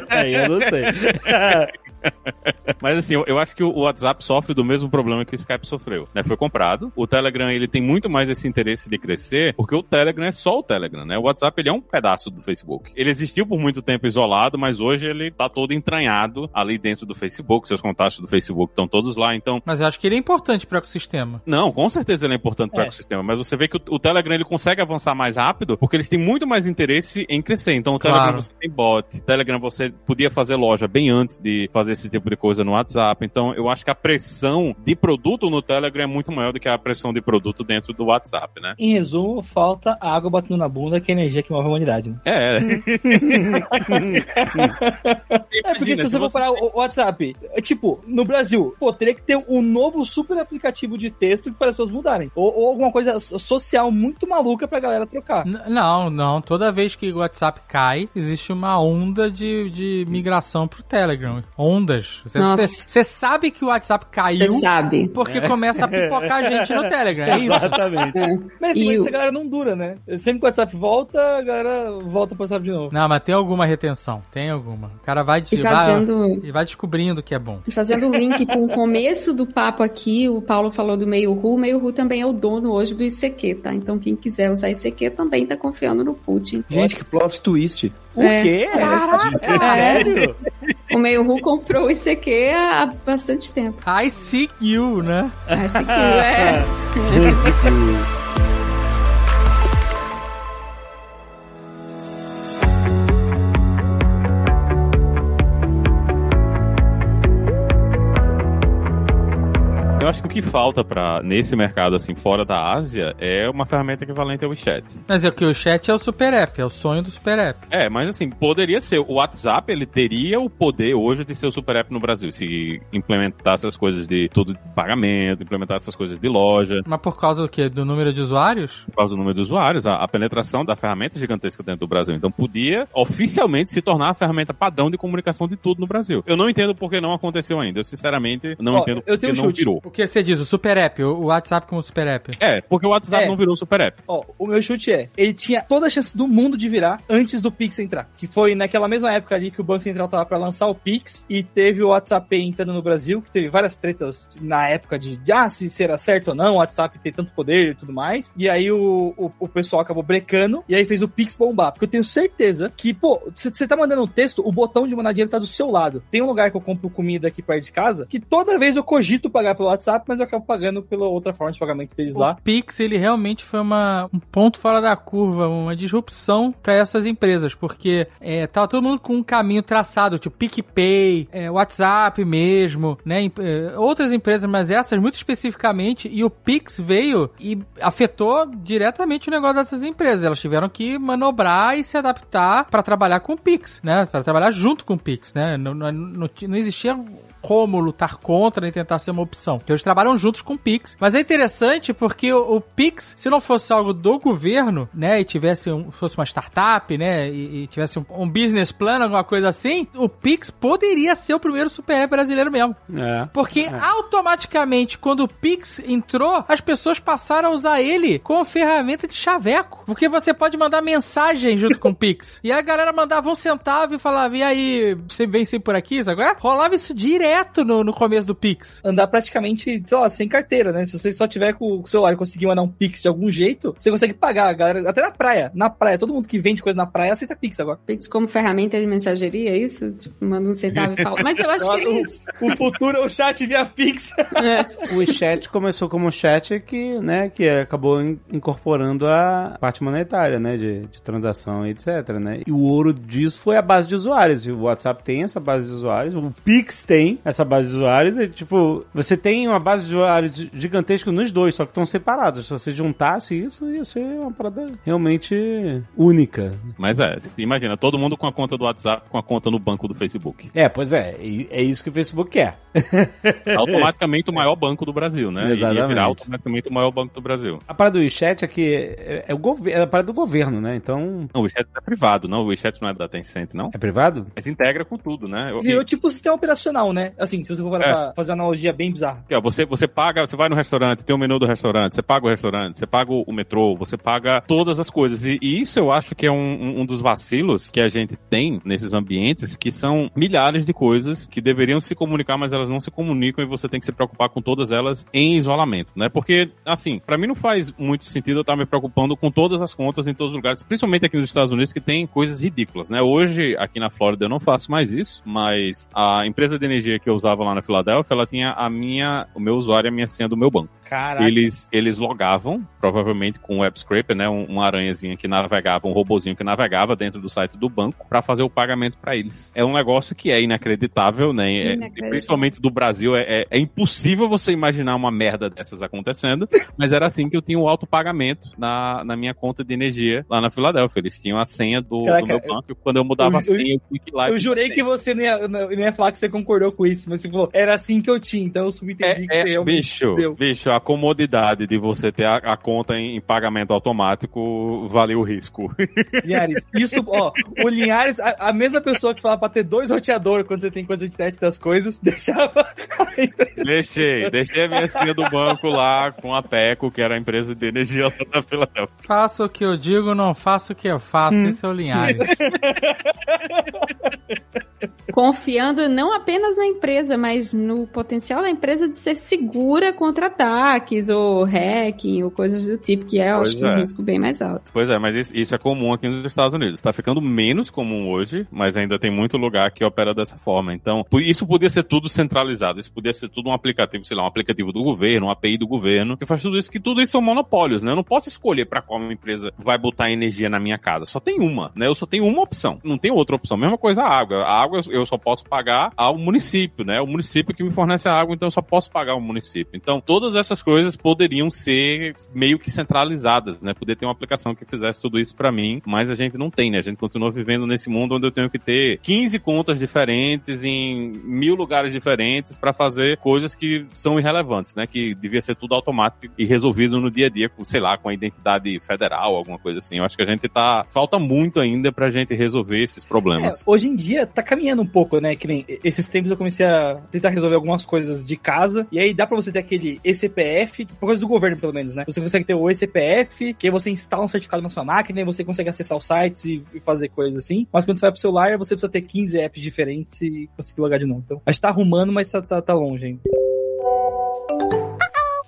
Aí eu não sei. Mas assim, eu, eu acho que o WhatsApp sofre do mesmo problema que o Skype sofreu. Né? Foi comprado. O Telegram ele tem muito mais esse interesse de crescer, porque o Telegram é só o Telegram, né? O WhatsApp ele é um pedaço do Facebook. Ele existiu por muito tempo isolado, mas hoje ele tá todo entranhado ali dentro do Facebook. Seus contatos do Facebook estão todos lá. Então, Mas eu acho que ele é importante pro ecossistema. não, com certeza ele é importante para o É. ecossistema, mas você vê que o, o Telegram ele consegue avançar mais rápido porque eles têm muito mais interesse em crescer. Então o Claro. Telegram você tem bot, Telegram você podia fazer loja bem antes de fazer esse tipo de coisa no WhatsApp. Então, eu acho que a pressão de produto no Telegram é muito maior do que a pressão de produto dentro do WhatsApp, né? Em resumo, falta a água batendo na bunda, que é a energia que move a humanidade. Né? É. É, porque se você for parar o o WhatsApp, é tipo, no Brasil, pô, teria que ter um novo super aplicativo de texto para as pessoas mudarem. Ou, ou alguma coisa so- social muito maluca pra galera trocar. N- Não, não. Toda vez que o WhatsApp cai, existe uma onda de, de migração pro Telegram. Ondas. Você, Nossa. você- você sabe que o WhatsApp caiu Você sabe. porque começa a pipocar gente no Telegram. É isso. Exatamente. Mas assim, E mas o- essa galera não dura, né? Sempre que o WhatsApp volta, a galera volta pro WhatsApp de novo. Não, mas tem alguma retenção. Tem alguma. O cara vai, E vai, fazendo, e vai descobrindo que é bom. fazendo o link com o começo do papo aqui, o Paulo falou do Meio-Ru. O Meio-Ru também é o dono hoje do ICQ, tá? Então quem quiser usar ICQ também tá confiando no Putin. Gente, que plot twist. O É. quê? É sério? O Meio-Ru comprou o ICQ há bastante tempo. I seek you, né? Ah, ICQ é... Eu acho que o que falta para nesse mercado assim fora da Ásia é uma ferramenta equivalente ao WeChat. Mas é que o chat é o super app, é o sonho do super app. É, mas assim, poderia ser. O WhatsApp, ele teria o poder hoje de ser o super app no Brasil, se implementasse as coisas de tudo de pagamento, implementasse essas coisas de loja, Mas por causa do quê? Do número de usuários? por causa do número de usuários, a, a penetração da ferramenta é gigantesca dentro do Brasil. Então podia oficialmente se tornar a ferramenta padrão de comunicação de tudo no Brasil. Eu não entendo por que não aconteceu ainda. Eu sinceramente não Ó, entendo por que um não virou. O que você diz? O super app, o o WhatsApp como super app. É, porque o WhatsApp É. não virou super app. Ó, o meu chute é, ele tinha toda a chance do mundo de virar antes do Pix entrar. Que foi naquela mesma época ali que o Banco Central tava pra lançar o Pix e teve o WhatsApp Pay entrando no Brasil, que teve várias tretas na época de, de ah, se será certo ou não, o WhatsApp ter tanto poder e tudo mais. E aí o, o, o pessoal acabou brecando e aí fez o Pix bombar. Porque eu tenho certeza que, pô, você tá mandando um texto, o botão de mandar dinheiro tá do seu lado. Tem um lugar que eu compro comida aqui perto de casa que toda vez eu cogito pagar pelo WhatsApp, mas eu acabo pagando pela outra forma de pagamento deles lá. O Pix, ele realmente foi uma, um ponto fora da curva, uma disrupção para essas empresas, porque é, tava todo mundo com um caminho traçado, tipo PicPay, é, WhatsApp mesmo, né? é, outras empresas, mas essas muito especificamente, e o Pix veio e afetou diretamente o negócio dessas empresas. Elas tiveram que manobrar e se adaptar para trabalhar com o Pix, né? Para trabalhar junto com o Pix, né? Não, não, não, não existia como lutar contra nem tentar ser uma opção. Eles trabalham juntos com o Pix. Mas é interessante porque o, o Pix, se não fosse algo do governo, né, e tivesse um, fosse uma startup, né, e, e tivesse um, um business plan, alguma coisa assim, o Pix poderia ser o primeiro super app brasileiro mesmo. É. Porque automaticamente, quando o Pix entrou, as pessoas passaram a usar ele como ferramenta de chaveco. Porque você pode mandar mensagem junto com o Pix. E a galera mandava um centavo e falava, e aí, você vem sempre por aqui, sabe? é? Rolava isso direto no, no começo do Pix. andar praticamente, sei lá, sem carteira, né? Se você só tiver com o celular e conseguir mandar um Pix de algum jeito, você consegue pagar, galera. Até na praia. Na praia, todo mundo que vende coisa na praia aceita Pix agora. Pix como ferramenta de mensageria, é isso? Tipo, manda um centavo e fala. Mas eu acho que é isso. O futuro é o chat via Pix. O chat começou como chat que, né, que acabou in- incorporando a parte monetária, né, de, de transação e etc, né? E o ouro disso foi a base de usuários. E o WhatsApp tem essa base de usuários, o Pix tem essa base de usuários. E, tipo, você tem uma base de usuários gigantesca nos dois, só que estão separados. Se você juntasse isso, ia ser uma parada realmente única. Mas é, imagina, todo mundo com a conta do WhatsApp com a conta no banco do Facebook. É, pois é, é isso que o Facebook quer. Automaticamente o maior banco do Brasil, né? Exatamente. virar automaticamente o maior banco do Brasil. A parada do WeChat é que é, é o governo, é a parada do governo, né? Então, Não, o WeChat é privado, não? O WeChat não é da Tencent, não? é privado? Mas integra com tudo, né? Eu- Virou tipo sistema operacional, né? Assim, se você for parar É. pra fazer uma analogia bem bizarra. Ó, Você, você paga, você vai no restaurante, tem o menu do restaurante, você paga o restaurante, você paga o metrô, você paga todas as coisas. E, e isso eu acho que é um, um- um dos vacilos que a gente tem nesses ambientes, que são milhares de coisas que deveriam se comunicar, mas elas não se comunicam e você tem que se preocupar com todas elas em isolamento, né? Porque, assim, pra mim não faz muito sentido eu estar me preocupando com todas as contas em todos os lugares, principalmente aqui nos Estados Unidos, que tem coisas ridículas, né? Hoje, aqui na Flórida, eu não faço mais isso, mas a empresa de energia que eu usava lá na Filadélfia, ela tinha a minha, o meu usuário e a minha senha do meu banco. Caraca. Eles, eles logavam, provavelmente com um web scraper, né? Um, uma aranhazinha que navegava, um robozinho que navegava dentro do site do banco para fazer o pagamento para eles. É um negócio que é inacreditável, né? É- Inacreditável. principalmente do Brasil, é, é, é impossível você imaginar uma merda dessas acontecendo, mas era assim que eu tinha o autopagamento na, na minha conta de energia lá na Filadélfia. Eles tinham a senha do, do Caraca, meu banco. e Quando eu mudava eu- a senha, eu tinha que ir lá Eu jurei que você não ia, não ia falar que você concordou com isso, mas você falou, era assim que eu tinha, então eu subentendi que É, você é, bicho, deu. bicho, a comodidade de você ter a, a conta em, em pagamento automático valeu o risco. Linhares, isso, ó, o Linhares, a, a mesma pessoa que fala pra ter dois roteadores quando você tem coisa de internet das coisas, deixava a empresa. deixei, deixei a minha senha do banco lá com a PECO, que era a empresa de energia lá da Filadélfia. Faço o que eu digo, não faço o que eu faço. Hum. Esse é o Linhares. Confiando não apenas na empresa, mas no potencial da empresa de ser segura contra ataques ou hacking ou coisas do tipo, que é, Pois acho que um é. risco bem mais alto. Pois é, mas isso, é comum aqui nos Estados Unidos. Tá ficando menos comum hoje, mas ainda tem muito lugar que opera dessa forma. Então, isso podia ser tudo centralizado. Isso podia ser tudo um aplicativo, sei lá, um aplicativo do governo, um API do governo, que faz tudo isso, que tudo isso são monopólios, né? Eu não posso escolher pra qual empresa vai botar energia na minha casa. Só tem uma, né? Eu só tenho uma opção. Não tem outra opção. Mesma coisa a água. A água eu só posso pagar ao município, né? O município que me fornece a água, então eu só posso pagar ao município. Então, todas essas coisas poderiam ser meio que centralizadas, né? Poder ter uma aplicação que fizesse tudo isso pra mim, mas a gente não tem, né? A gente continua vivendo nesse mundo onde eu tenho que ter 15 contas diferentes em mil lugares diferentes pra fazer coisas que são irrelevantes, né? Que devia ser tudo automático e resolvido no dia a dia, com, sei lá, com a identidade federal, alguma coisa assim. Eu acho que a gente tá. Falta muito ainda pra gente resolver esses É, problemas. hoje em dia tá caminhando um pouco, né? Que nem esses tempos eu comecei tentar resolver algumas coisas de casa. E aí dá pra você ter aquele ECPF, por coisa do governo, pelo menos, né? Você consegue ter o ECPF, que aí você instala um certificado na sua máquina e você consegue acessar os sites e, e fazer coisas assim. Mas quando você vai pro celular, você precisa ter 15 apps diferentes e conseguir logar de novo. Então, a gente tá arrumando, mas tá, tá, tá longe ainda.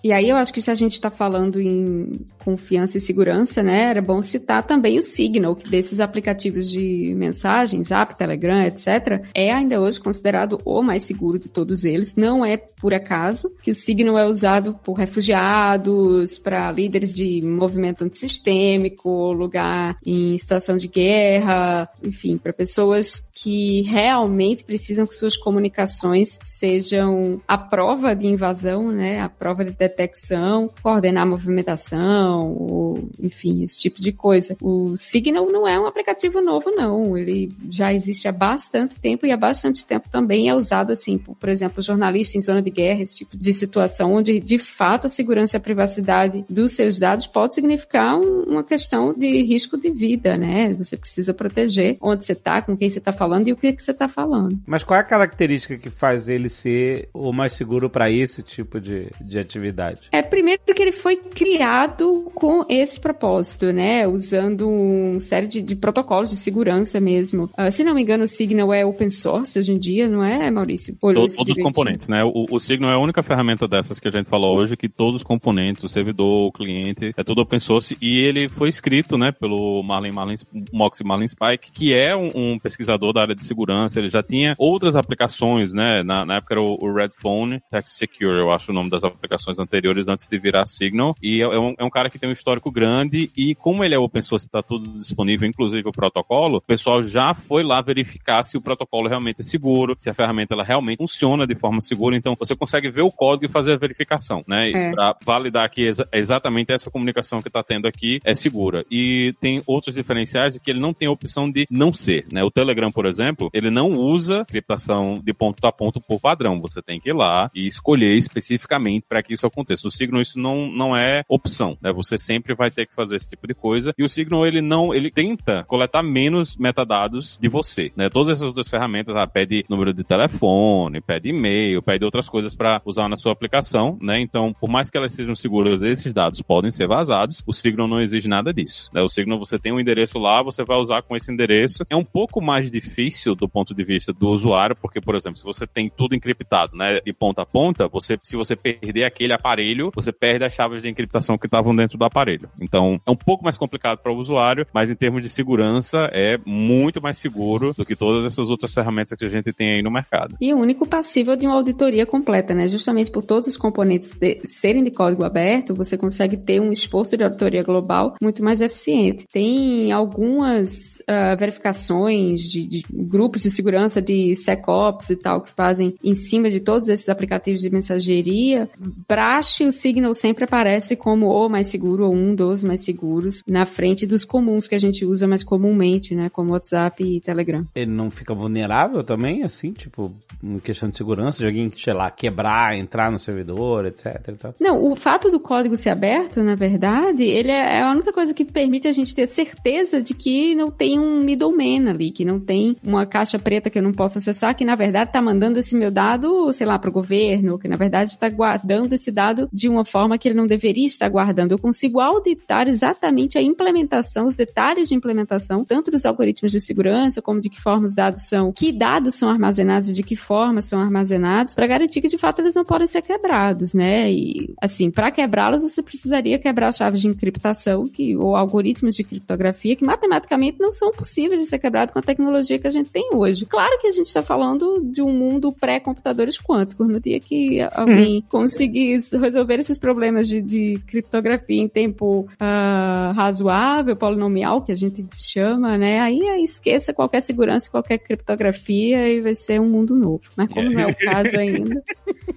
E aí eu acho que se a gente está falando em confiança e segurança, né, era bom citar também o Signal, que desses aplicativos de mensagens, App, Telegram, etc., é ainda hoje considerado o mais seguro de todos eles. Não é por acaso que o Signal é usado por refugiados, para líderes de movimento antissistêmico, lugar em situação de guerra, enfim, para pessoas que realmente precisam que suas comunicações sejam a prova de invasão, né, a prova de detecção, coordenar a movimentação, ou, enfim, esse tipo de coisa. O Signal não é um aplicativo novo, não. Ele já existe há bastante tempo e há bastante tempo também é usado, assim, por, por exemplo, jornalistas em zona de guerra, esse tipo de situação, onde, de fato, a segurança e a privacidade dos seus dados pode significar um- uma questão de risco de vida, né? Você precisa proteger onde você está, com quem você está falando e o que, que você está falando. Mas qual é a característica que faz ele ser o mais seguro para esse tipo de, de atividade? É, primeiro porque ele foi criado com esse propósito, né? Usando uma série de, de protocolos de segurança mesmo. Ah, se não me engano, o Signal é open source hoje em dia, não é, Maurício? Todos, todos os componentes, né? O, o Signal é a única ferramenta dessas que a gente falou hoje que todos os componentes, o servidor, o cliente, é tudo open source e ele foi escrito, né, pelo Marlin Marlin, Moxie Marlin Spike, que é um, um pesquisador da área de segurança. Ele já tinha outras aplicações, né? Na, na época era o, o Red Phone Text Secure, eu acho o nome das aplicações anteriores antes de virar Signal. E é, é um, é um cara que tem um histórico grande e como ele é open source, está tudo disponível, inclusive o protocolo, o pessoal já foi lá verificar se o protocolo realmente é seguro, se a ferramenta ela realmente funciona de forma segura. Então você consegue ver o código e fazer a verificação, né? É. Para validar que exa- exatamente essa comunicação que está tendo aqui é segura. E tem outros diferenciais que ele não tem a opção de não ser, né? O Telegram, por exemplo, ele não usa criptação de ponto a ponto por padrão. Você tem que ir lá e escolher especificamente para que isso aconteça. O Signal isso não, não é opção, né? Você sempre vai ter que fazer esse tipo de coisa. E o Signal ele não, ele tenta coletar menos metadados de você, né? Todas essas outras ferramentas, ah, pede número de telefone, pede e-mail, pede outras coisas para usar na sua aplicação, né? Então, por mais que elas sejam seguras, esses dados podem ser vazados. O Signal não exige nada disso, né? O Signal você tem um endereço lá, você vai usar com esse endereço. É um pouco mais difícil do ponto de vista do usuário, porque, por exemplo, se você tem tudo encriptado, né, de ponta a ponta, você, se você perder aquele aparelho, você perde as chaves de encriptação que estavam dentro do aparelho. Então, é um pouco mais complicado para o usuário, mas em termos de segurança, é muito mais seguro do que todas essas outras ferramentas que a gente tem aí no mercado. E o único passível de uma auditoria completa, né? Justamente por todos os componentes de, serem de código aberto, você consegue ter um esforço de auditoria global muito mais eficiente. Tem algumas uh, verificações de, de, grupos de segurança de SecOps e tal que fazem em cima de todos esses aplicativos de mensageria. Brache, o Signal sempre aparece como o mais seguro ou um dos mais seguros na frente dos comuns que a gente usa mais comumente, né? Como WhatsApp e Telegram. Ele não fica vulnerável também, assim, tipo, em questão de segurança, de alguém, sei lá, quebrar, entrar no servidor, etc. Não, o fato do código ser aberto, na verdade, ele é, é a única coisa que permite a gente ter certeza de que não tem um middleman ali, que não tem uma caixa preta que eu não posso acessar, que na verdade está mandando esse meu dado, sei lá, para o governo, que na verdade está guardando esse dado de uma forma que ele não deveria estar guardando. Eu consigo auditar exatamente a implementação, os detalhes de implementação, tanto dos algoritmos de segurança, como de que forma os dados são, que dados são armazenados e de que forma são armazenados, para garantir que de fato eles não podem ser quebrados, né? E assim, para quebrá-los você precisaria quebrar chaves de encriptação que ou algoritmos de criptografia que matematicamente não são possíveis de ser quebrados com a tecnologia que a gente tem hoje. Claro que a gente está falando de um mundo pré-computadores quânticos. No dia que alguém conseguir resolver esses problemas de, de criptografia em tempo uh, razoável, polinomial, que a gente chama, né? Aí, aí esqueça qualquer segurança, qualquer criptografia e vai ser um mundo novo. Mas como não é o caso ainda,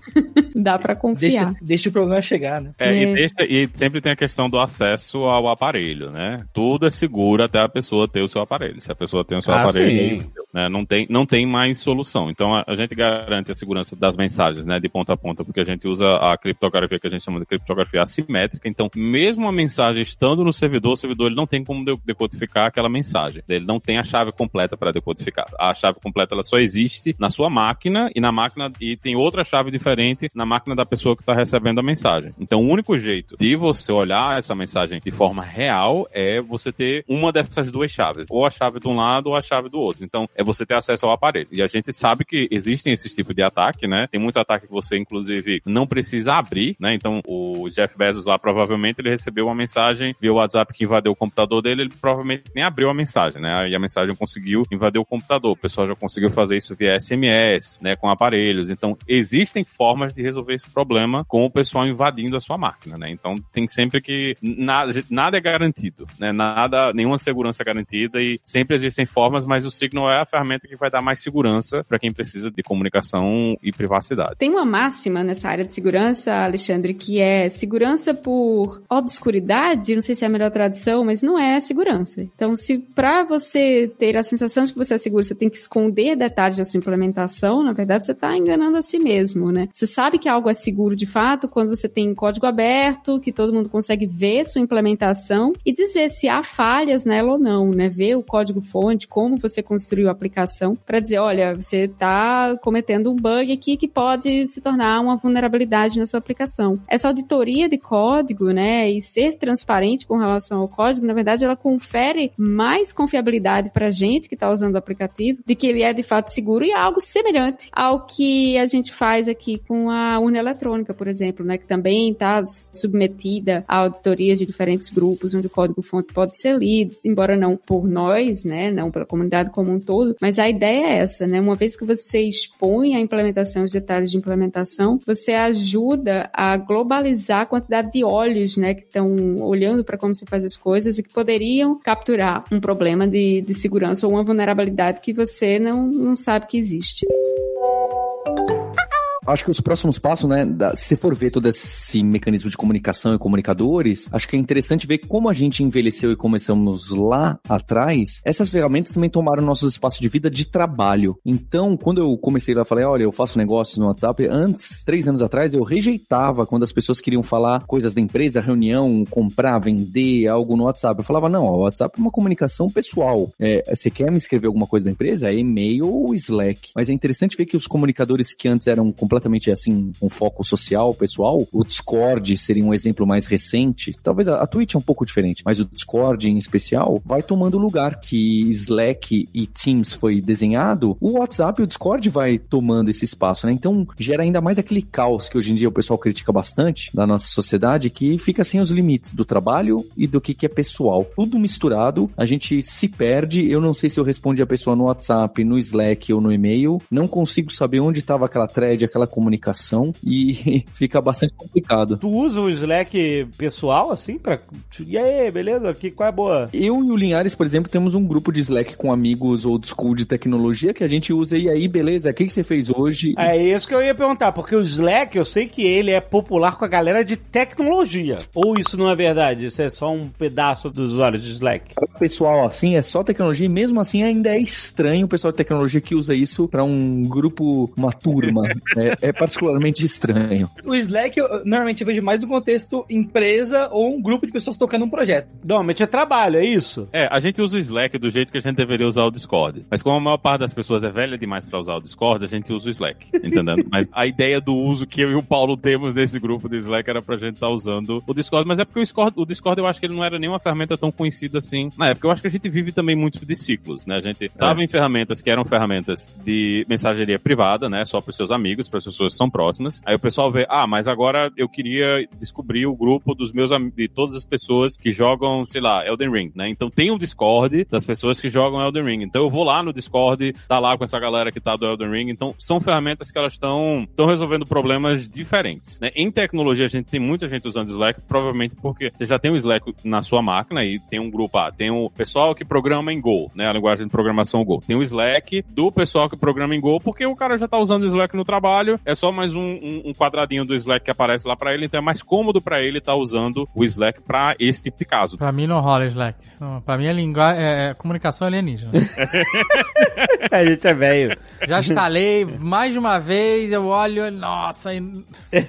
dá para confiar. Deixa, deixa, o problema chegar, né? É, é. E, deixa, e, sempre tem a questão do acesso ao aparelho, né? Tudo é seguro até a pessoa ter o seu aparelho. Se a pessoa tem o seu ah, aparelho, né, não, tem, não tem mais solução. Então a, a, gente garante a segurança das mensagens, né? De ponta a ponta, porque a gente usa a criptografia que a gente chama de criptografia assimétrica. Então, mesmo a mensagem estando no servidor, o servidor ele não tem como decodificar aquela mensagem. Ele não tem a chave completa para decodificar. A chave completa ela só existe na sua máquina e na máquina e tem outra chave diferente na máquina da pessoa que está recebendo a mensagem. Então, o único jeito de você olhar essa mensagem de forma real é você ter uma dessas duas chaves, ou a chave de um lado ou a chave do outro. Então, é você ter acesso ao aparelho. E a gente sabe que existem esses tipos de ataque, né? Tem muito ataque que você, inclusive, não precisa abrir, né? Então, o Jeff Bezos lá, provavelmente, ele recebeu uma mensagem via WhatsApp que invadiu o computador dele, ele provavelmente nem abriu a mensagem, né? E a mensagem conseguiu invadir o computador. O pessoal já conseguiu fazer isso via SMS, né? Com aparelhos. Então, existem formas de resolver esse problema com o pessoal invadindo a sua máquina, né? Então, tem sempre que... Nada, nada é garantido, né? Nada, nenhuma segurança é garantida e sempre existem formas, mas o Signal é a ferramenta que vai dar mais segurança para quem precisa de comunicação e privacidade. Tem uma máxima nessa área de segurança, Alexandre, que é segurança por obscuridade, não sei se é a melhor tradução, mas não é segurança. Então, se para você ter a sensação de que você é seguro, você tem que esconder detalhes da sua implementação, na verdade você está enganando a si mesmo, né? Você sabe que algo é seguro de fato quando você tem código aberto, que todo mundo consegue ver sua implementação e dizer se há falhas nela ou não, né? Ver o código fonte, como você construiu a aplicação, para dizer, olha, você está cometendo um bug aqui que pode se tornar uma vulnerabilidade na sua aplicação. Essa auditoria de código, né, e ser transparente com relação ao código, na verdade, ela confere mais confiabilidade para a gente que está usando o aplicativo, de que ele é de fato seguro e é algo semelhante ao que a gente faz aqui com a urna eletrônica, por exemplo, né, que também está submetida a auditorias de diferentes grupos, onde o código-fonte pode ser lido, embora não por nós, né, não pela comunidade como um todo, mas a ideia é essa, né, uma vez que você expõe a implementação, os detalhes de implementação, você ajuda a globalizar a quantidade de olhos, né, que estão olhando para como se faz as coisas e que poderiam capturar um problema de, de segurança ou uma vulnerabilidade que você não, não sabe que existe acho que os próximos passos, né, da, se for ver todo esse mecanismo de comunicação e comunicadores, acho que é interessante ver como a gente envelheceu e começamos lá atrás, essas ferramentas também tomaram nossos espaços de vida de trabalho. Então, quando eu comecei lá, falei, olha, eu faço negócios no WhatsApp, antes, três anos atrás, eu rejeitava quando as pessoas queriam falar coisas da empresa, reunião, comprar, vender, algo no WhatsApp. Eu falava, não, o WhatsApp é uma comunicação pessoal. É, você quer me escrever alguma coisa da empresa? É e-mail ou Slack. Mas é interessante ver que os comunicadores que antes eram completamente completamente assim, um foco social, pessoal. O Discord seria um exemplo mais recente. Talvez a, a Twitch é um pouco diferente, mas o Discord em especial vai tomando lugar que Slack e Teams foi desenhado. O WhatsApp e o Discord vai tomando esse espaço, né? Então gera ainda mais aquele caos que hoje em dia o pessoal critica bastante da nossa sociedade, que fica sem os limites do trabalho e do que, que é pessoal. Tudo misturado, a gente se perde. Eu não sei se eu respondi a pessoa no WhatsApp, no Slack ou no e-mail. Não consigo saber onde estava aquela thread, aquela comunicação e fica bastante complicado. Tu usa o Slack pessoal, assim, pra... E aí, beleza? Aqui, qual é a boa? Eu e o Linhares, por exemplo, temos um grupo de Slack com amigos old school de tecnologia que a gente usa. E aí, beleza? O que, que você fez hoje? É isso que eu ia perguntar, porque o Slack, eu sei que ele é popular com a galera de tecnologia. Ou isso não é verdade? Isso é só um pedaço dos usuários de Slack? O pessoal, assim, é só tecnologia e mesmo assim ainda é estranho o pessoal de tecnologia que usa isso para um grupo, uma turma. é, é, particularmente estranho. O Slack, eu, normalmente eu vejo mais no contexto empresa ou um grupo de pessoas tocando um projeto. Normalmente é trabalho, é isso? É, a gente usa o Slack do jeito que a gente deveria usar o Discord. Mas como a maior parte das pessoas é velha demais para usar o Discord, a gente usa o Slack, entendendo? mas a ideia do uso que eu e o Paulo temos nesse grupo do Slack era pra gente estar tá usando o Discord, mas é porque o Discord, o Discord eu acho que ele não era nem uma ferramenta tão conhecida assim na época. Eu acho que a gente vive também muito de ciclos, né? A gente tava é. em ferramentas que eram ferramentas de mensageria privada, né? Só pros seus amigos, para as pessoas são próximas. Aí o pessoal vê, ah, mas agora eu queria descobrir o grupo dos meus de todas as pessoas que jogam, sei lá, Elden Ring, né? Então tem um Discord das pessoas que jogam Elden Ring. Então eu vou lá no Discord, tá lá com essa galera que tá do Elden Ring. Então são ferramentas que elas estão estão resolvendo problemas diferentes, né? Em tecnologia a gente tem muita gente usando Slack, provavelmente porque você já tem o Slack na sua máquina e tem um grupo, ah, tem o pessoal que programa em Go, né? A linguagem de programação Go. Tem o Slack do pessoal que programa em Go, porque o cara já tá usando o Slack no trabalho, é só mais um, um, um quadradinho do Slack que aparece lá para ele, então é mais cômodo para ele estar tá usando o Slack para esse tipo de caso. Para mim não rola Slack. Para mim é, linguagem, é, é comunicação alienígena. a gente é velho. Já instalei mais de uma vez, eu olho, nossa, e...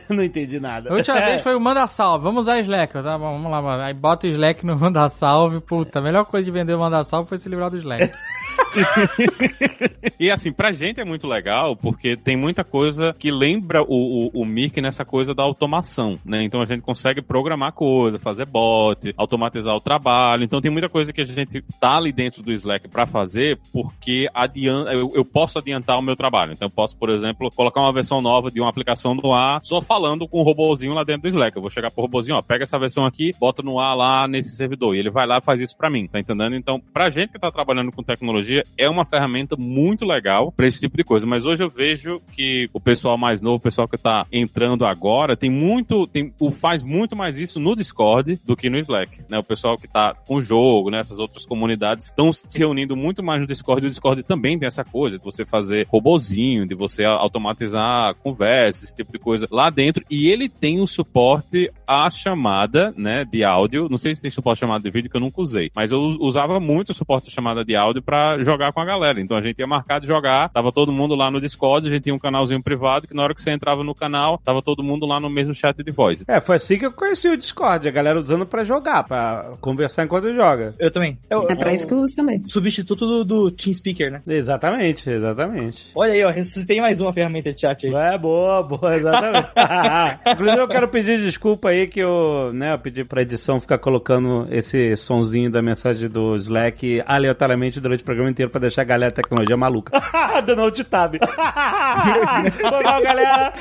não entendi nada. A última vez foi o manda salve, vamos usar Slack, tá bom, vamos lá, mano. Aí bota o Slack no manda salve, puta, a melhor coisa de vender o manda salve foi se livrar do Slack. e assim, pra gente é muito legal, porque tem muita coisa que lembra o, o, o Mirk nessa coisa da automação, né? Então a gente consegue programar coisa, fazer bot, automatizar o trabalho. Então tem muita coisa que a gente tá ali dentro do Slack para fazer, porque adianta, eu, eu, posso adiantar o meu trabalho. Então eu posso, por exemplo, colocar uma versão nova de uma aplicação no ar, só falando com o robozinho lá dentro do Slack. Eu vou chegar pro robozinho, ó, pega essa versão aqui, bota no ar lá nesse servidor. E ele vai lá e faz isso para mim, tá entendendo? Então, pra gente que tá trabalhando com tecnologia, é uma ferramenta muito legal para esse tipo de coisa. Mas hoje eu vejo que o pessoal mais novo, o pessoal que tá entrando agora, tem muito, tem, faz muito mais isso no Discord do que no Slack, né? O pessoal que tá com o jogo, né? Essas outras comunidades estão se reunindo muito mais no Discord. E o Discord também tem essa coisa de você fazer robozinho, de você automatizar conversas, esse tipo de coisa lá dentro. E ele tem o suporte à chamada, né? De áudio. Não sei se tem suporte à chamada de vídeo que eu nunca usei, mas eu usava muito o suporte à chamada de áudio para jogar com a galera. Então a gente ia marcar de jogar, tava todo mundo lá no Discord, a gente tinha um canalzinho privado que na hora que você entrava no canal, tava todo mundo lá no mesmo chat de voz. É, foi assim que eu conheci o Discord, a galera usando para jogar, para conversar enquanto joga. Eu também. Eu, é pra isso que eu uso também. Substituto do, do TeamSpeaker, né? Exatamente, exatamente. Olha aí, ó, ressuscitei mais uma ferramenta de chat aí. É, boa, boa, exatamente. Inclusive eu quero pedir desculpa aí que eu, né, eu pedi pra edição ficar colocando esse sonzinho da mensagem do Slack aleatoriamente durante o programa inteiro pra deixar a galera da tecnologia maluca. Dando alt tab. Mal, galera.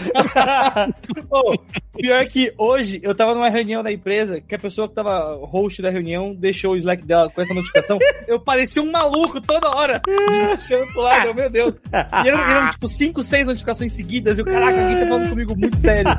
oh, pior que hoje eu tava numa reunião da empresa que a pessoa que tava host da reunião deixou o Slack dela com essa notificação. Eu parecia um maluco toda hora. Deixando pro lado, meu Deus. E eram, eram tipo 5, 6 notificações seguidas. E o caraca, alguém tá falando comigo muito sério.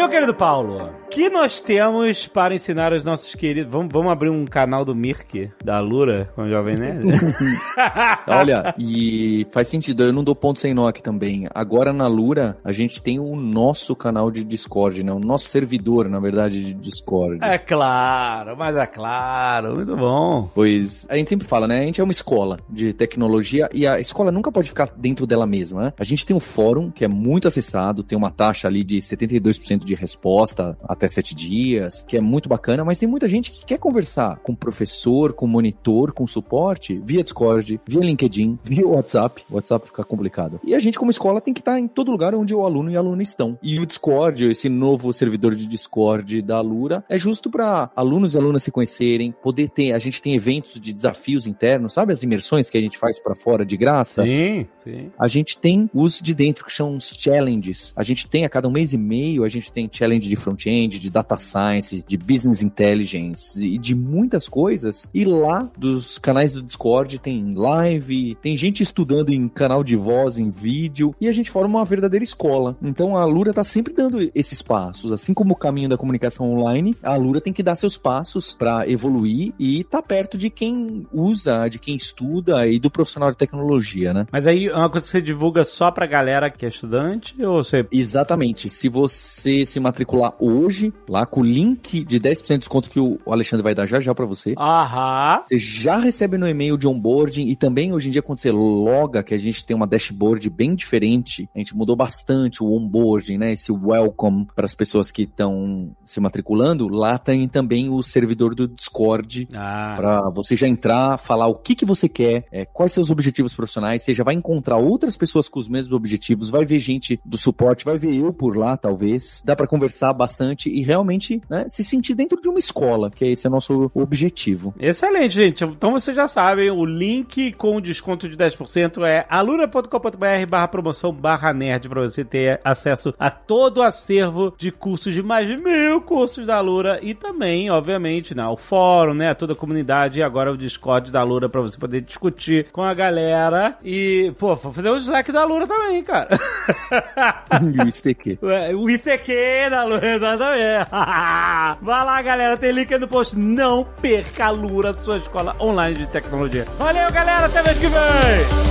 Meu querido Paulo, que nós temos para ensinar os nossos queridos? Vamos, vamos abrir um canal do Mirk, da Lura, com o Jovem Nerd? Olha, e faz sentido, eu não dou ponto sem nó aqui também. Agora na Lura, a gente tem o nosso canal de Discord, né? O nosso servidor, na verdade, de Discord. É claro, mas é claro, muito bom. Pois a gente sempre fala, né? A gente é uma escola de tecnologia e a escola nunca pode ficar dentro dela mesma, né? A gente tem um fórum que é muito acessado, tem uma taxa ali de 72% de resposta a até sete dias, que é muito bacana, mas tem muita gente que quer conversar com professor, com monitor, com suporte, via Discord, via LinkedIn, via WhatsApp. O WhatsApp fica complicado. E a gente, como escola, tem que estar em todo lugar onde o aluno e a aluna estão. E o Discord, esse novo servidor de Discord da Alura, é justo para alunos e alunas se conhecerem, poder ter. A gente tem eventos de desafios internos, sabe as imersões que a gente faz para fora de graça? Sim, sim. A gente tem os de dentro, que são os challenges. A gente tem a cada um mês e meio, a gente tem challenge de front-end, de data science, de business intelligence e de muitas coisas. E lá dos canais do Discord tem live, tem gente estudando em canal de voz, em vídeo, e a gente forma uma verdadeira escola. Então a Lura tá sempre dando esses passos. Assim como o caminho da comunicação online, a Lura tem que dar seus passos para evoluir e tá perto de quem usa, de quem estuda e do profissional de tecnologia, né? Mas aí é uma coisa que você divulga só pra galera que é estudante ou você. Exatamente. Se você se matricular hoje, lá com o link de 10% de desconto que o Alexandre vai dar já já para você, Aham. você já recebe no e-mail de onboarding e também hoje em dia quando você loga, que a gente tem uma dashboard bem diferente, a gente mudou bastante o onboarding, né? Esse welcome para as pessoas que estão se matriculando, lá tem também o servidor do Discord Ah. Pra você já entrar, falar o que que você quer, é, quais seus objetivos profissionais, você já vai encontrar outras pessoas com os mesmos objetivos, vai ver gente do suporte, vai ver eu por lá, talvez. Dá pra conversar bastante e realmente né, se sentir dentro de uma escola, que esse é o nosso objetivo. Excelente, gente. Então vocês já sabem, o link com o desconto de 10% é aluna.com.br barra promoção barra nerd pra você ter acesso a todo o acervo de cursos de mais de mil cursos da Alura e também, obviamente, né, o fórum, né, toda a comunidade e agora o Discord da Alura pra você poder discutir com a galera e, pô, vou fazer o Slack da Alura também, cara. e o ICQ. Ué, O ICQ da Lura, exatamente. Vai lá, galera, tem link aí no post. Não perca a Lura, sua escola online de tecnologia. Valeu, galera, até mês que vem!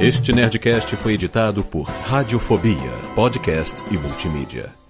Este Nerdcast foi editado por Radiofobia, podcast e multimídia.